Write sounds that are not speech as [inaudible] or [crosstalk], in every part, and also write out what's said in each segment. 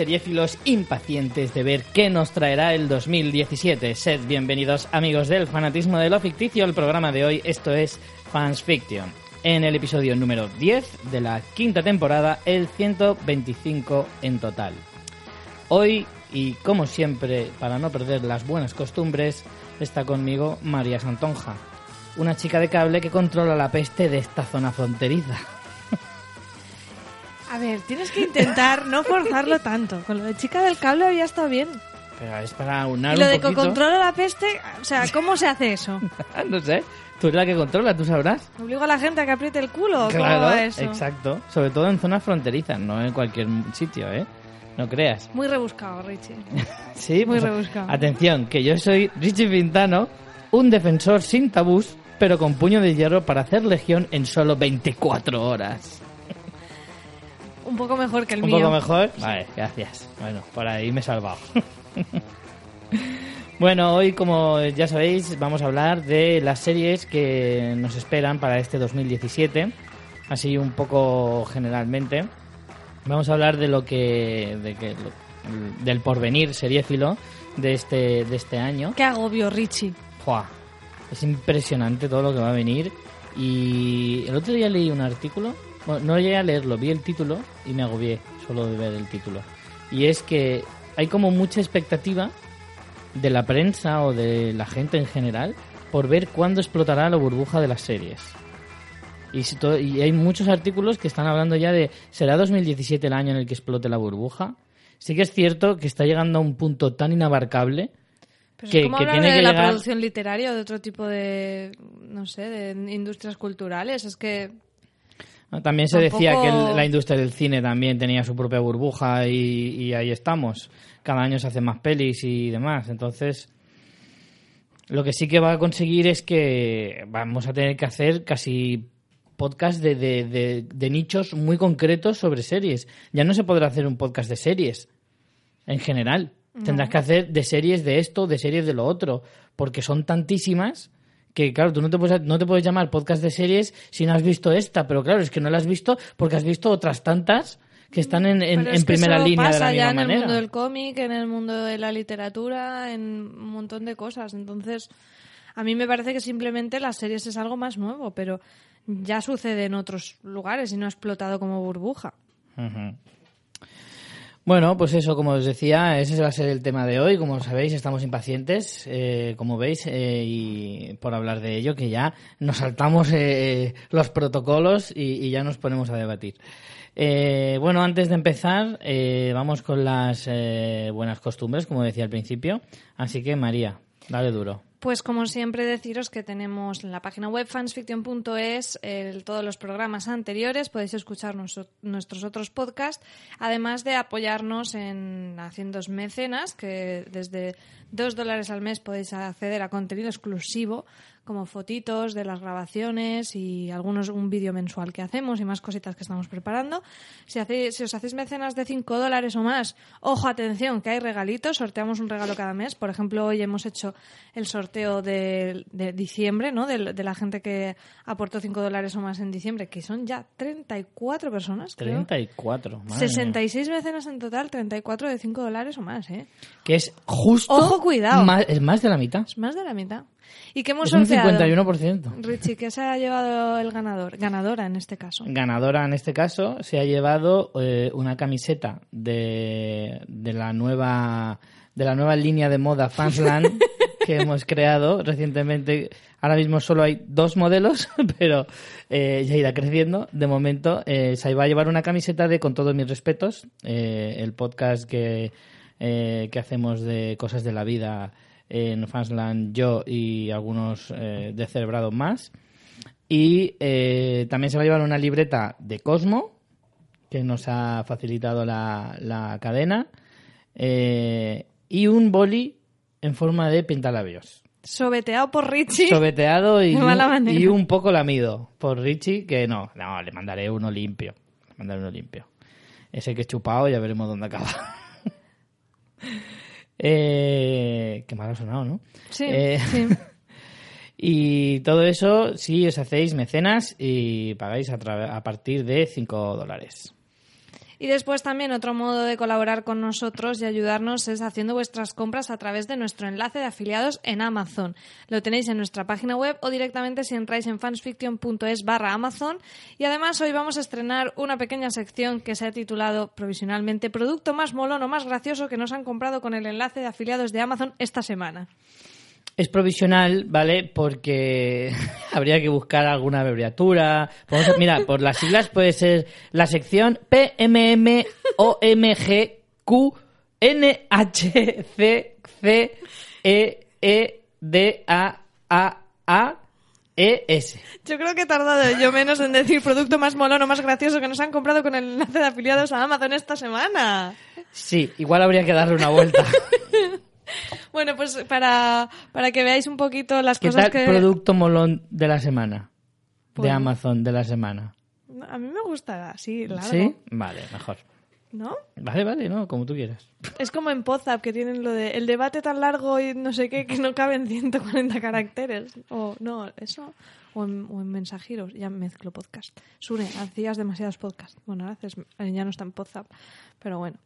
seriéfilos impacientes de ver qué nos traerá el 2017. Sed bienvenidos amigos del fanatismo de lo ficticio al programa de hoy, esto es Fans Fiction. En el episodio número 10 de la quinta temporada, el 125 en total. Hoy, y como siempre, para no perder las buenas costumbres, está conmigo María Santonja, una chica de cable que controla la peste de esta zona fronteriza. A ver, tienes que intentar no forzarlo tanto. Con lo de chica del cable había estado bien. Pero es para unar Y lo un de que poquito. controla la peste, o sea, ¿cómo se hace eso? [laughs] no sé, tú eres la que controla, tú sabrás. ¿Obligo a la gente a que apriete el culo? ¿Cómo Claro, va eso? exacto. Sobre todo en zonas fronterizas, no en cualquier sitio, ¿eh? No creas. Muy rebuscado, Richie. [laughs] Sí, Muy pues, rebuscado. Atención, que yo soy Richie Pintano, un defensor sin tabús, pero con puño de hierro para hacer legión en solo 24 horas. Un poco mejor que el ¿Un mío. poco mejor? Vale, gracias. Bueno, por ahí me he salvado. [laughs] bueno, hoy, como ya sabéis, vamos a hablar de las series que nos esperan para este 2017. Así un poco generalmente. Vamos a hablar de lo que... De que del porvenir seriéfilo de este, de este año. Qué agobio, Richie. ¡Fua! Es impresionante todo lo que va a venir. Y el otro día leí un artículo. Bueno, no llegué a leerlo, vi el título y me agobié solo de ver el título. Y es que hay como mucha expectativa de la prensa o de la gente en general por ver cuándo explotará la burbuja de las series. Y, si to- y hay muchos artículos que están hablando ya de ¿será 2017 el año en el que explote la burbuja? Sí que es cierto que está llegando a un punto tan inabarcable Pero Que- es como que tiene de que la llegar- producción literaria o de otro tipo de, no sé, de industrias culturales. Es que. También se decía que el- la industria del cine también tenía su propia burbuja y, y ahí estamos. Cada año se hacen más pelis y demás. Entonces, lo que sí que va a conseguir es que vamos a tener que hacer casi podcast de, de- de- de nichos muy concretos sobre series. Ya no se podrá hacer un podcast de series en general. Tendrás que hacer de series de esto, de series de lo otro, porque son tantísimas que, claro, tú no te puedes, no te puedes llamar podcast de series si no has visto esta, pero claro, es que no la has visto porque has visto otras tantas que están en, en- en primera línea de pasa la ya misma en manera. el mundo del cómic, en el mundo de la literatura, en un montón de cosas. Entonces, a mí me parece que simplemente las series es algo más nuevo, pero ya sucede en otros lugares y no ha explotado como burbuja. Ujú. Bueno, pues eso, como os decía, ese va a ser el tema de hoy. Como sabéis, estamos impacientes, eh, como veis, eh, y por hablar de ello, que ya nos saltamos eh, los protocolos y, y ya nos ponemos a debatir. Eh, bueno, antes de empezar, eh, vamos con las eh, buenas costumbres, como decía al principio. Así que, María, dale duro. Pues como siempre deciros que tenemos en la página web fansfiction.es todos los programas anteriores, podéis escuchar nuestro- nuestros otros podcasts, además de apoyarnos en haciendo mecenas, que desde dos dólares al mes podéis acceder a contenido exclusivo, como fotitos de las grabaciones y algunos un vídeo mensual que hacemos y más cositas que estamos preparando. Si, hacéis, si os hacéis mecenas de 5 dólares o más, ojo, atención, que hay regalitos, sorteamos un regalo cada mes. Por ejemplo, hoy hemos hecho el sorteo de, de diciembre, ¿no? De, de la gente que aportó 5 dólares o más en diciembre, que son ya 34 personas. creo. 34. madre mía. 66 mecenas en total, 34 de 5 dólares o más, ¿eh? Que es justo. Ojo, cuidado. más- es más de la mitad. Es más de la mitad. ¿Y qué hemos Es un sorteado? 51%. Richie, ¿qué se ha llevado el ganador? Ganadora en este caso. ganadora en este caso se ha llevado eh, una camiseta de, de la nueva de la nueva línea de moda Fansland [laughs] que hemos creado recientemente. Ahora mismo solo hay dos modelos, [laughs] pero eh, ya irá creciendo. De momento eh, se va a llevar una camiseta de Con todos mis respetos, eh, el podcast que, eh, que hacemos de cosas de la vida en Fansland, yo y algunos eh, de Celebrados más. Y eh, también se va a llevar una libreta de Cosmo, que nos ha facilitado la, la cadena, eh, y un boli en forma de pintalabios. Sobeteado por Richie. Sobeteado y, [laughs] un- y un poco lamido por Richie, que no, no, le mandaré uno limpio. Le mandaré uno limpio. Ese que he chupado, ya veremos dónde acaba. [laughs] eh, qué mal ha sonado, ¿no? Sí, Eh, sí. [laughs] Y todo eso si os hacéis mecenas y pagáis a, a partir de 5 dólares. Y después también otro modo de colaborar con nosotros y ayudarnos es haciendo vuestras compras a través de nuestro enlace de afiliados en Amazon. Lo tenéis en nuestra página web o directamente si entráis en fansfiction.es barra Amazon. Y además hoy vamos a estrenar una pequeña sección que se ha titulado provisionalmente Producto más molón o más gracioso que nos han comprado con el enlace de afiliados de Amazon esta semana. Es provisional, ¿vale? Porque [laughs] habría que buscar alguna abreviatura. Podemos- mira, por las siglas puede ser la sección PMMOMGQNHCFCEEDAAAES. Yo creo que he tardado yo menos en decir producto más molón o más gracioso que nos han comprado con el enlace de afiliados a Amazon esta semana. Sí, igual habría que darle una vuelta. [laughs] [laughs] Bueno, pues para, para que veáis un poquito las ¿Qué cosas tal que... producto molón de la semana? De Pues- Amazon de la semana. A mí me gusta así, largo. ¿Sí? Vale, mejor. ¿No? Vale, vale, no, como tú quieras. Es como en Podzap, que tienen lo de el debate tan largo y no sé qué, que no caben 140 caracteres. O no, eso. O en, o en mensajeros. Ya mezclo podcast. Sune, hacías demasiados podcasts. Bueno, ahora haces, ya no está en Podzap. Pero bueno.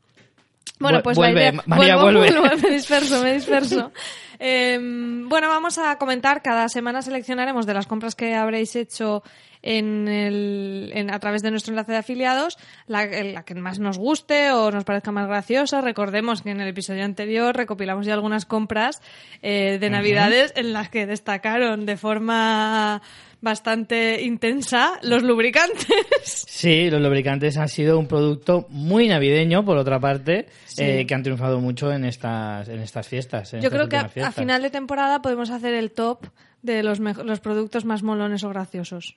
Bueno, pues vuelve, la idea... María, Vuelvo, vuelve. vuelvo, me disperso, me disperso. [laughs] Eh, bueno, vamos a comentar, cada semana seleccionaremos de las compras que habréis hecho en el, en- a través de nuestro enlace de afiliados, la, la que más nos guste o nos parezca más graciosa. Recordemos que en el episodio anterior recopilamos ya algunas compras eh, de Navidades en las que destacaron de forma bastante intensa los lubricantes. [laughs] Sí, los lubricantes han sido un producto muy navideño, por otra parte, eh, que han triunfado mucho en estas, en estas fiestas. en Yo estas creo que a, final de temporada podemos hacer el top de los, los productos más molones o graciosos.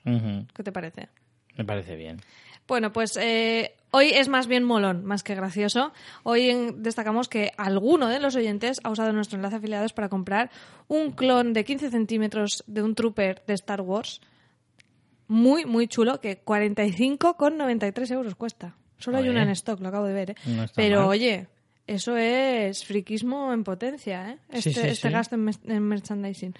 ¿Qué te parece? Me parece bien. Bueno, pues eh, hoy es más bien molón, más que gracioso. Hoy en- destacamos que alguno de los oyentes ha usado nuestro enlace afiliados para comprar un clon de 15 centímetros de un trooper de Star Wars. Muy, muy chulo, que 45,93 euros cuesta. Solo hay una en stock, lo acabo de ver. ¿eh? No Pero mal. oye, eso es friquismo en potencia, ¿eh? Este, sí, este sí. gasto en merchandising.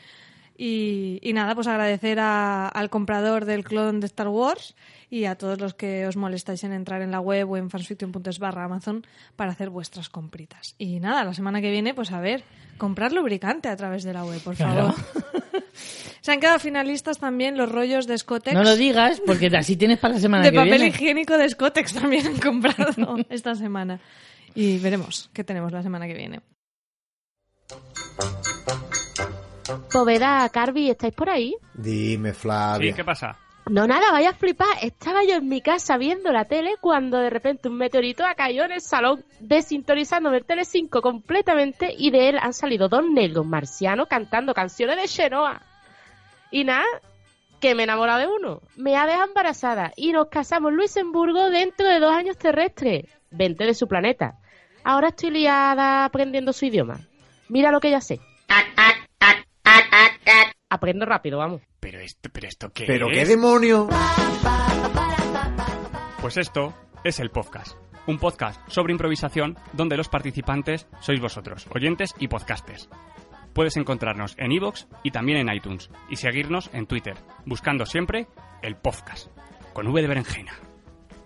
Y, y nada, pues agradecer a- al comprador del clon de Star Wars y a todos los que os molestáis en entrar en la web o en fansfiction.es barra Amazon para hacer vuestras compritas. Y nada, la semana que viene, pues a ver, comprar lubricante a través de la web, por Claro. favor. [laughs] Se han quedado finalistas también los rollos de Scotex. No lo digas, porque así tienes para la semana de que papel viene. higiénico de Scotex también han comprado [laughs] esta semana. Y veremos qué tenemos la semana que viene. Poveda, Carvi, ¿estáis por ahí? Dime, Flavia. Sí, ¿qué pasa? No, nada, vaya a flipar. Estaba yo en mi casa viendo la tele cuando de repente un meteorito ha caído en el salón, desintonizándome el Tele5 completamente y de él han salido dos negros marcianos cantando canciones de Xenoa. Y nada, que me he enamorado de uno. Me ha dejado embarazada y nos casamos en Luxemburgo dentro de dos años terrestres. Vente de su planeta. Ahora estoy liada aprendiendo su idioma. Mira lo que ya sé. Aprendo rápido, vamos. Pero esto, pero esto qué ¿Pero es? qué demonio? Pues esto es el podcast. Un podcast sobre improvisación donde los participantes sois vosotros, oyentes y podcasters. Puedes encontrarnos en iVoox y también en iTunes y seguirnos en Twitter, buscando siempre el podcast, con V de berenjena.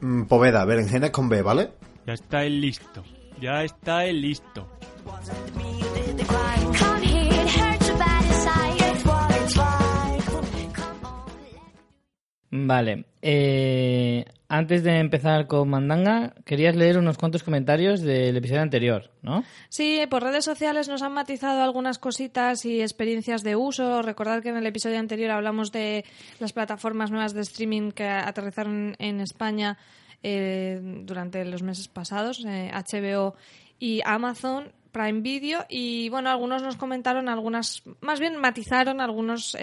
Mm, Poveda, berenjenas con B, ¿vale? Ya está el listo, ya está el listo. Vale. eh, antes de empezar con Mandanga, querías leer unos cuantos comentarios del episodio anterior, ¿no? Sí, por redes sociales nos han matizado algunas cositas y experiencias de uso. Recordad que en el episodio anterior hablamos de las plataformas nuevas de streaming que aterrizaron en España eh, durante los meses pasados, eh, HBO y Amazon Prime Video. Y bueno, algunos nos comentaron algunas, más bien matizaron algunos.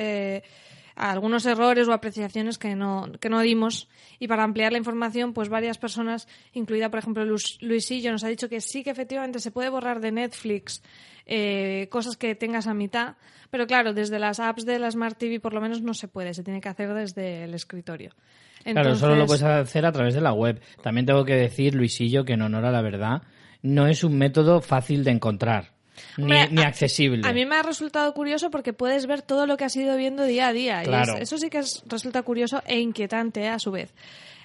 Algunos errores o apreciaciones que no, que no dimos. Y para ampliar la información, pues varias personas, incluida por ejemplo Luisillo, nos ha dicho que sí que efectivamente se puede borrar de Netflix eh, cosas que tengas a mitad, pero claro, desde las apps de la Smart TV por lo menos no se puede, se tiene que hacer desde el escritorio. Claro, solo lo puedes hacer a través de la web. También tengo que decir, Luisillo, que en honor a la verdad, no es un método fácil de encontrar, ni, Hombre, ni a- accesible. A mí me ha resultado curioso porque puedes ver todo lo que has ido viendo día a día. y Claro. es- eso sí que es- resulta curioso e inquietante a su vez.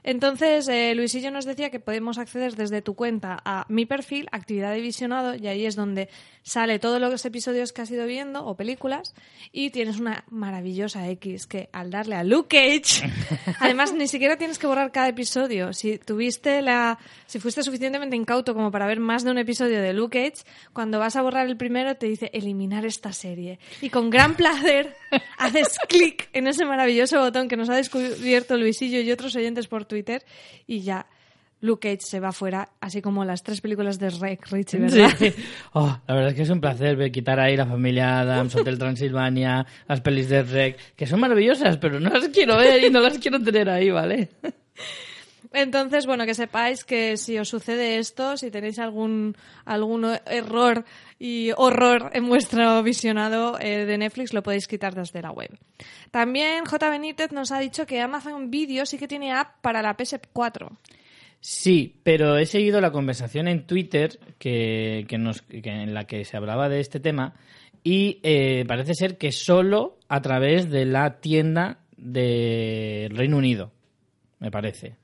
Entonces, eh, Luisillo nos decía que podemos acceder desde tu cuenta a mi perfil, actividad de visionado, y ahí es donde sale todos los episodios que has ido viendo o películas, y tienes una maravillosa X que al darle a Luke Cage, [laughs] además ni siquiera tienes que borrar cada episodio. Si tuviste la, si fuiste suficientemente incauto como para ver más de un episodio de Luke Cage, cuando vas a borrar el primero te dice eliminar esta serie. Y con gran placer [laughs] haces clic en ese maravilloso botón que nos ha descubierto Luisillo y otros oyentes por Twitter y ya Luke Cage se va fuera, así como las tres películas de Rick Richie, ¿verdad? Sí. [laughs] Oh, la verdad es que es un placer ver quitar ahí la familia Adams, Hotel Transilvania, las pelis de Rec, que son maravillosas, pero no las quiero ver y no las quiero tener ahí, ¿vale? [laughs] Entonces, bueno, que sepáis que si os sucede esto, si tenéis algún, algún error y horror en vuestro visionado eh, de Netflix, lo podéis quitar desde la web. También J. Benítez nos ha dicho que Amazon Video sí que tiene app para la PS4. Sí, pero he seguido la conversación en Twitter que, que nos, que en la que se hablaba de este tema y eh, parece ser que solo a través de la tienda de Reino Unido, me parece.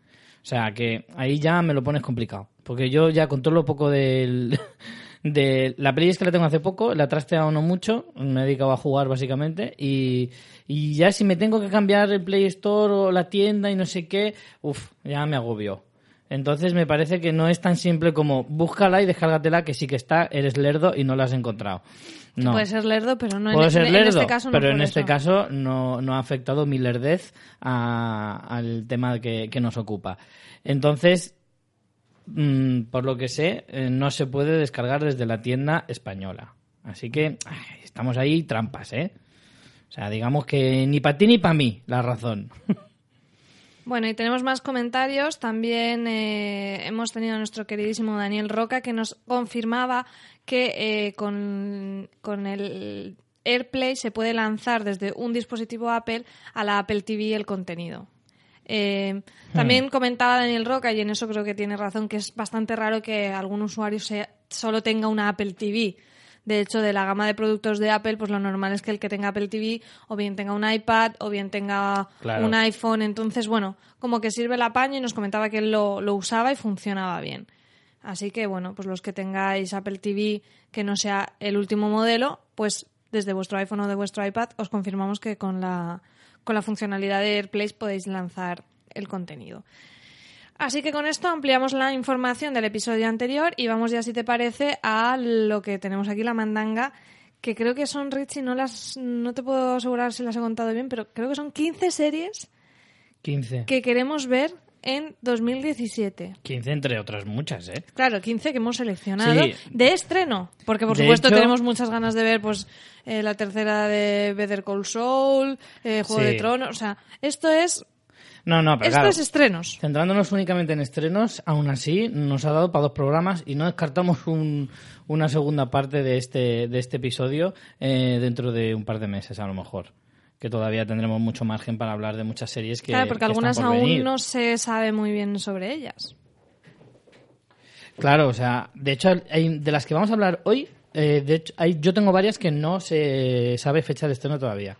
O sea, que ahí ya me lo pones complicado. Porque yo ya con todo lo poco del... [laughs] De, la es que la tengo hace poco, la trasteado no mucho, me he dedicado a jugar básicamente y, y ya si me tengo que cambiar el Play Store o la tienda y no sé qué, uff, ya me agobio. Entonces me parece que no es tan simple como búscala y descárgatela que sí que está, eres lerdo y no la has encontrado. No. Puede ser lerdo, pero no en, Puedo ser en lerdo, este caso. no pero en este eso. caso no, no ha afectado mi lerdez a- al tema que, que nos ocupa. Entonces, mm, por lo que sé, eh, no se puede descargar desde la tienda española. Así que ay, estamos ahí trampas, ¿eh? O sea, digamos que ni para ti ni para mí la razón. [laughs] Bueno, y tenemos más comentarios. También eh, hemos tenido a nuestro queridísimo Daniel Roca que nos confirmaba que eh, con, con el AirPlay se puede lanzar desde un dispositivo Apple a la Apple TV el contenido. Eh, también comentaba Daniel Roca, y en eso creo que tiene razón, que es bastante raro que algún usuario se- solo tenga una Apple TV. De hecho, de la gama de productos de Apple, pues lo normal es que el que tenga Apple TV o bien tenga un iPad o bien tenga Claro. un iPhone. Entonces, bueno, como que sirve el apaño y nos comentaba que él lo, lo usaba y funcionaba bien. Así que, bueno, pues los que tengáis Apple TV que no sea el último modelo, pues desde vuestro iPhone o de vuestro iPad os confirmamos que con la, con la funcionalidad de AirPlay podéis lanzar el contenido. Así que con esto ampliamos la información del episodio anterior y vamos ya, si te parece, a lo que tenemos aquí, la mandanga, que creo que son, Richie, no, las, no te puedo asegurar si las he contado bien, pero creo que son 15 series 15. que queremos ver en 2017. 15 entre otras muchas, ¿eh? Claro, 15 que hemos seleccionado Sí. de estreno, porque por De supuesto hecho- tenemos muchas ganas de ver pues eh, la tercera de Better Call Saul, eh, Juego Sí. de Tronos, o sea, esto es No, no, pero esto claro. es estrenos. Centrándonos únicamente en estrenos, aún así nos ha dado para dos programas y no descartamos un- una segunda parte de este, de este episodio eh, dentro de un par de meses, a lo mejor. Que todavía tendremos mucho margen para hablar de muchas series que. claro, porque que están algunas por aún venir. no se sabe muy bien sobre ellas. Claro, o sea, de hecho, de las que vamos a hablar hoy, eh, de hecho, hay, yo tengo varias que no se sabe fecha de estreno todavía.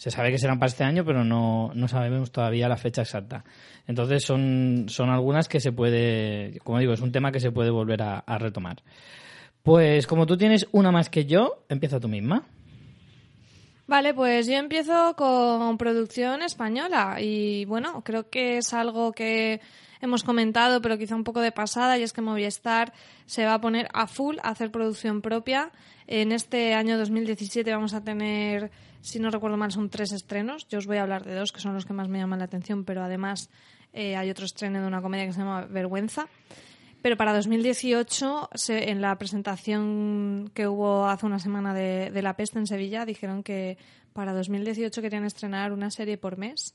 Se sabe que serán para este año, pero no, no sabemos todavía la fecha exacta. Entonces son, son algunas que se puede, como digo, es un tema que se puede volver a, a retomar. Pues como tú tienes una más que yo, empieza tú misma. Vale, pues yo empiezo con producción española y bueno, creo que es algo que hemos comentado, pero quizá un poco de pasada, y es que Movistar se va a poner a full a hacer producción propia. En este año 2017 vamos a tener, si no recuerdo mal, son tres estrenos. Yo os voy a hablar de dos, que son los que más me llaman la atención, pero además eh, hay otro estreno de una comedia que se llama Vergüenza. Pero para 2018, se- en la presentación que hubo hace una semana de, de La Peste en Sevilla, dijeron que para 2018 querían estrenar una serie por mes,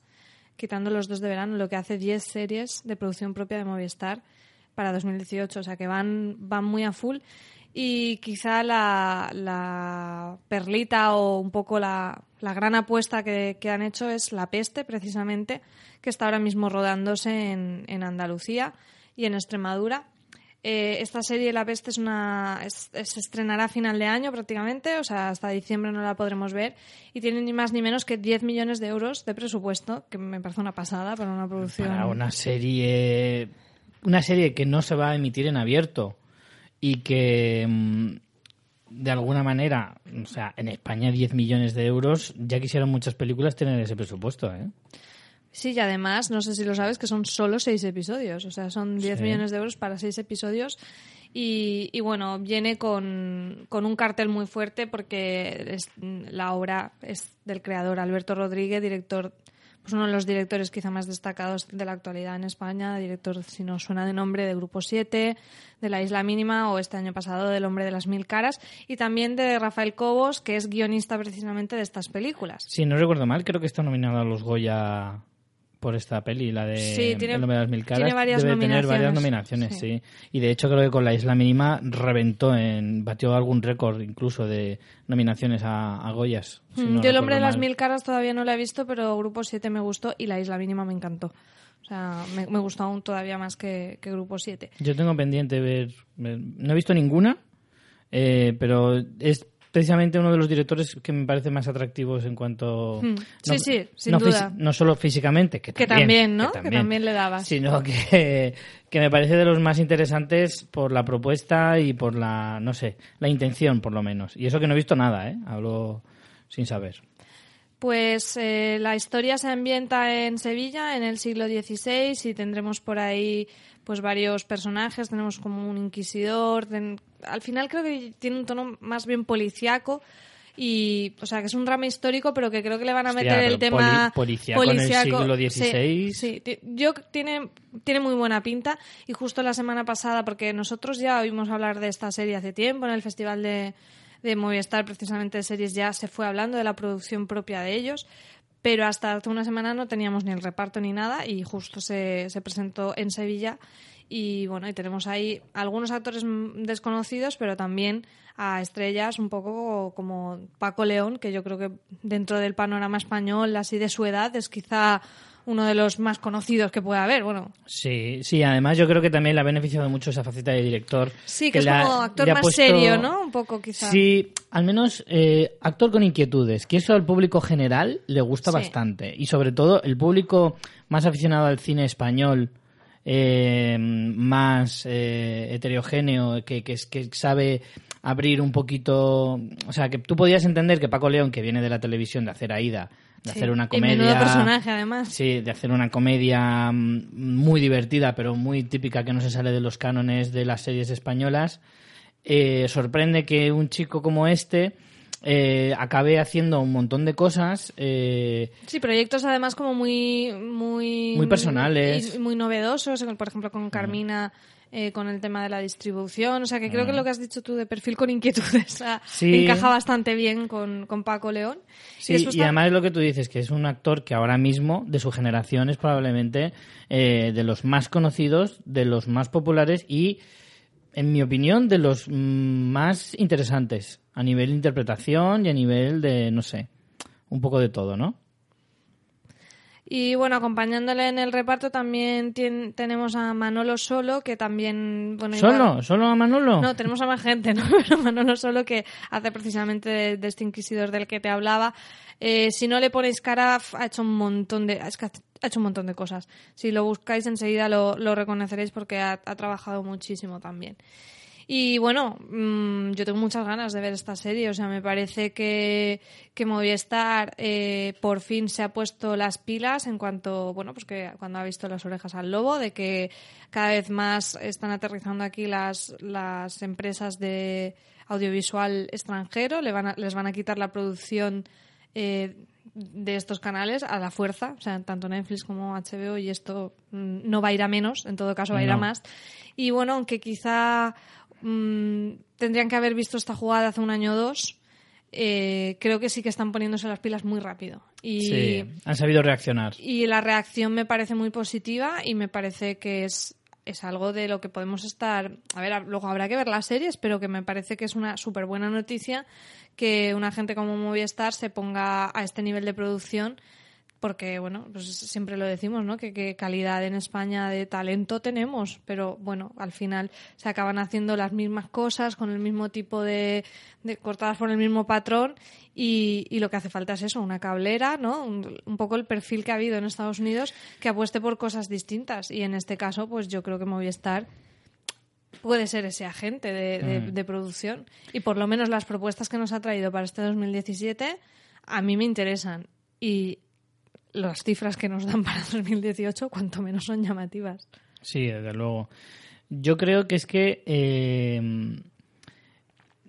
quitando los dos de verano, lo que hace 10 series de producción propia de Movistar para 2018. O sea que van, van muy a full. Y quizá la, perlita o un poco la, la gran apuesta que, que han hecho es La Peste, precisamente, que está ahora mismo rodándose en, en Andalucía y en Extremadura. Eh, esta serie La Peste es una se estrenará a final de año prácticamente, o sea, hasta diciembre no la podremos ver y tiene ni más ni menos que 10 millones de euros de presupuesto, que me parece una pasada para una producción. Para una serie. Una serie que no se va a emitir en abierto y que. mm, De alguna manera, o sea, en España 10 millones de euros, ya quisieron muchas películas tener ese presupuesto, ¿eh? Sí, y además, no sé si lo sabes, que son solo seis episodios. O sea, son 10 Sí. millones de euros para seis episodios. Y, y bueno, viene con, con un cartel muy fuerte porque es- la obra es del creador Alberto Rodríguez, director, pues uno de los directores quizá más destacados de la actualidad en España, director, si no suena de nombre, de Grupo 7, de La Isla Mínima o este año pasado del Hombre de las Mil Caras, y también de Rafael Cobos, que es guionista precisamente de estas películas. Si no recuerdo mal, creo que está nominado a los Goya por esta peli, la de Sí, tiene- El nombre de las mil caras. tiene varias Debe tener varias nominaciones, nominaciones, sí. Y de hecho creo que con La Isla Mínima reventó en... batió algún récord incluso de nominaciones a, a Goyas. si Mm, no Yo el hombre de las mil caras todavía no la he visto, pero Grupo 7 me gustó y La Isla Mínima me encantó. O sea, me, me gustó aún todavía más que, que Grupo 7. Yo tengo pendiente ver, ver- No he visto ninguna, eh, pero es precisamente uno de los directores que me parece más atractivos en cuanto... Hmm. Sí, sí, sin no duda. fisi- no solo físicamente, que Que también, también, ¿no? Que también le dabas. Sino [laughs] que, que me parece de los más interesantes por la propuesta y por la, no sé, la intención por lo menos. Y eso que no he visto nada, ¿eh? Hablo sin saber. Pues eh, la historia se ambienta en Sevilla en el siglo XVI y tendremos por ahí pues varios personajes. Tenemos como un inquisidor. ten- Al final creo que tiene un tono más bien policiaco. Y, o sea, que es un drama histórico, pero que creo que le van a Hostia, meter el tema poli- policíaco en el siglo Sí, XVI. Sí, ti- yo tiene, tiene muy buena pinta. Y justo la semana pasada, porque nosotros ya oímos hablar de esta serie hace tiempo en el Festival de, de Movistar, precisamente de series, ya se fue hablando de la producción propia de ellos. Pero hasta hace una semana no teníamos ni el reparto ni nada y justo se, se presentó en Sevilla. Y bueno, y tenemos ahí algunos actores desconocidos, pero también a estrellas un poco como Paco León, que yo creo que dentro del panorama español, así de su edad, es quizá uno de los más conocidos que puede haber. Bueno, Sí, sí, además yo creo que también le ha beneficiado mucho esa faceta de director. sí, que, es como actor más puesto- serio, ¿no? Un poco quizá. Sí, al menos eh, actor con inquietudes, que eso al público general le gusta Sí. bastante. Y sobre todo el público más aficionado al cine español, eh, más eh, heterogéneo, que, que, es- que sabe abrir un poquito... O sea, que tú podías entender que Paco León, que viene de la televisión, de hacer Aida, de Sí. hacer una comedia... personaje, además. Sí, de hacer una comedia mm, muy divertida, pero muy típica que no se sale de los cánones de las series españolas. Eh, sorprende que un chico como este eh, acabe haciendo un montón de cosas. eh, Sí, proyectos además como muy muy Muy personales. y muy novedosos, por ejemplo con Carmina eh, con el tema de la distribución, o sea que creo que lo que has dicho tú de perfil con inquietudes [laughs] Sí. encaja bastante bien con, con Paco León. sí, y ta- además es lo que tú dices, que es un actor que ahora mismo, de su generación, es probablemente eh, de los más conocidos, de los más populares y, en mi opinión, de los más interesantes a nivel de interpretación y a nivel de, no sé, un poco de todo, ¿no? Y bueno, acompañándole en el reparto también tenemos a Manolo Solo, que también... Bueno, igual- ¿Solo? ¿Solo a Manolo? No, tenemos a más gente, ¿no? [laughs] Pero Manolo Solo, que hace precisamente de, de este inquisidor del que te hablaba. Eh, si no le ponéis cara, ha hecho un montón de... ha hecho un montón de cosas. Si lo buscáis enseguida lo, reconoceréis porque ha, trabajado muchísimo también. Y bueno, mm, yo tengo muchas ganas de ver esta serie. O sea, me parece que, que Movistar eh, por fin se ha puesto las pilas en cuanto, bueno, pues que cuando ha visto las orejas al lobo, de que cada vez más están aterrizando aquí las, las empresas de audiovisual extranjero, le van a- les van a quitar la producción eh, de estos canales a la fuerza, o sea, tanto Netflix como HBO, y esto mm, no va a ir a menos, en todo caso va a ir a más. Y bueno, aunque quizá mm, tendrían que haber visto esta jugada hace un año o dos, eh, creo que sí que están poniéndose las pilas muy rápido. Y, Sí, han sabido reaccionar. y la reacción me parece muy positiva y me parece que es, es algo de lo que podemos estar. A ver, luego habrá que ver las series, pero que me parece que es una súper buena noticia que una gente como Movistar se ponga a este nivel de producción. Porque, bueno, pues siempre lo decimos, ¿no? Que, que calidad en España de talento tenemos, pero bueno, al final se acaban haciendo las mismas cosas con el mismo tipo de, de cortadas por el mismo patrón y, y lo que hace falta es eso, una cablera, ¿no? Un, un poco el perfil que ha habido en Estados Unidos que apueste por cosas distintas y en este caso, pues yo creo que Movistar puede ser ese agente de, de- Mm. de producción. Y por lo menos las propuestas que nos ha traído para este 2017 a mí me interesan. Y las cifras que nos dan para [laughs] 2018, cuanto menos son llamativas. Sí, desde luego. Yo creo que es que eh,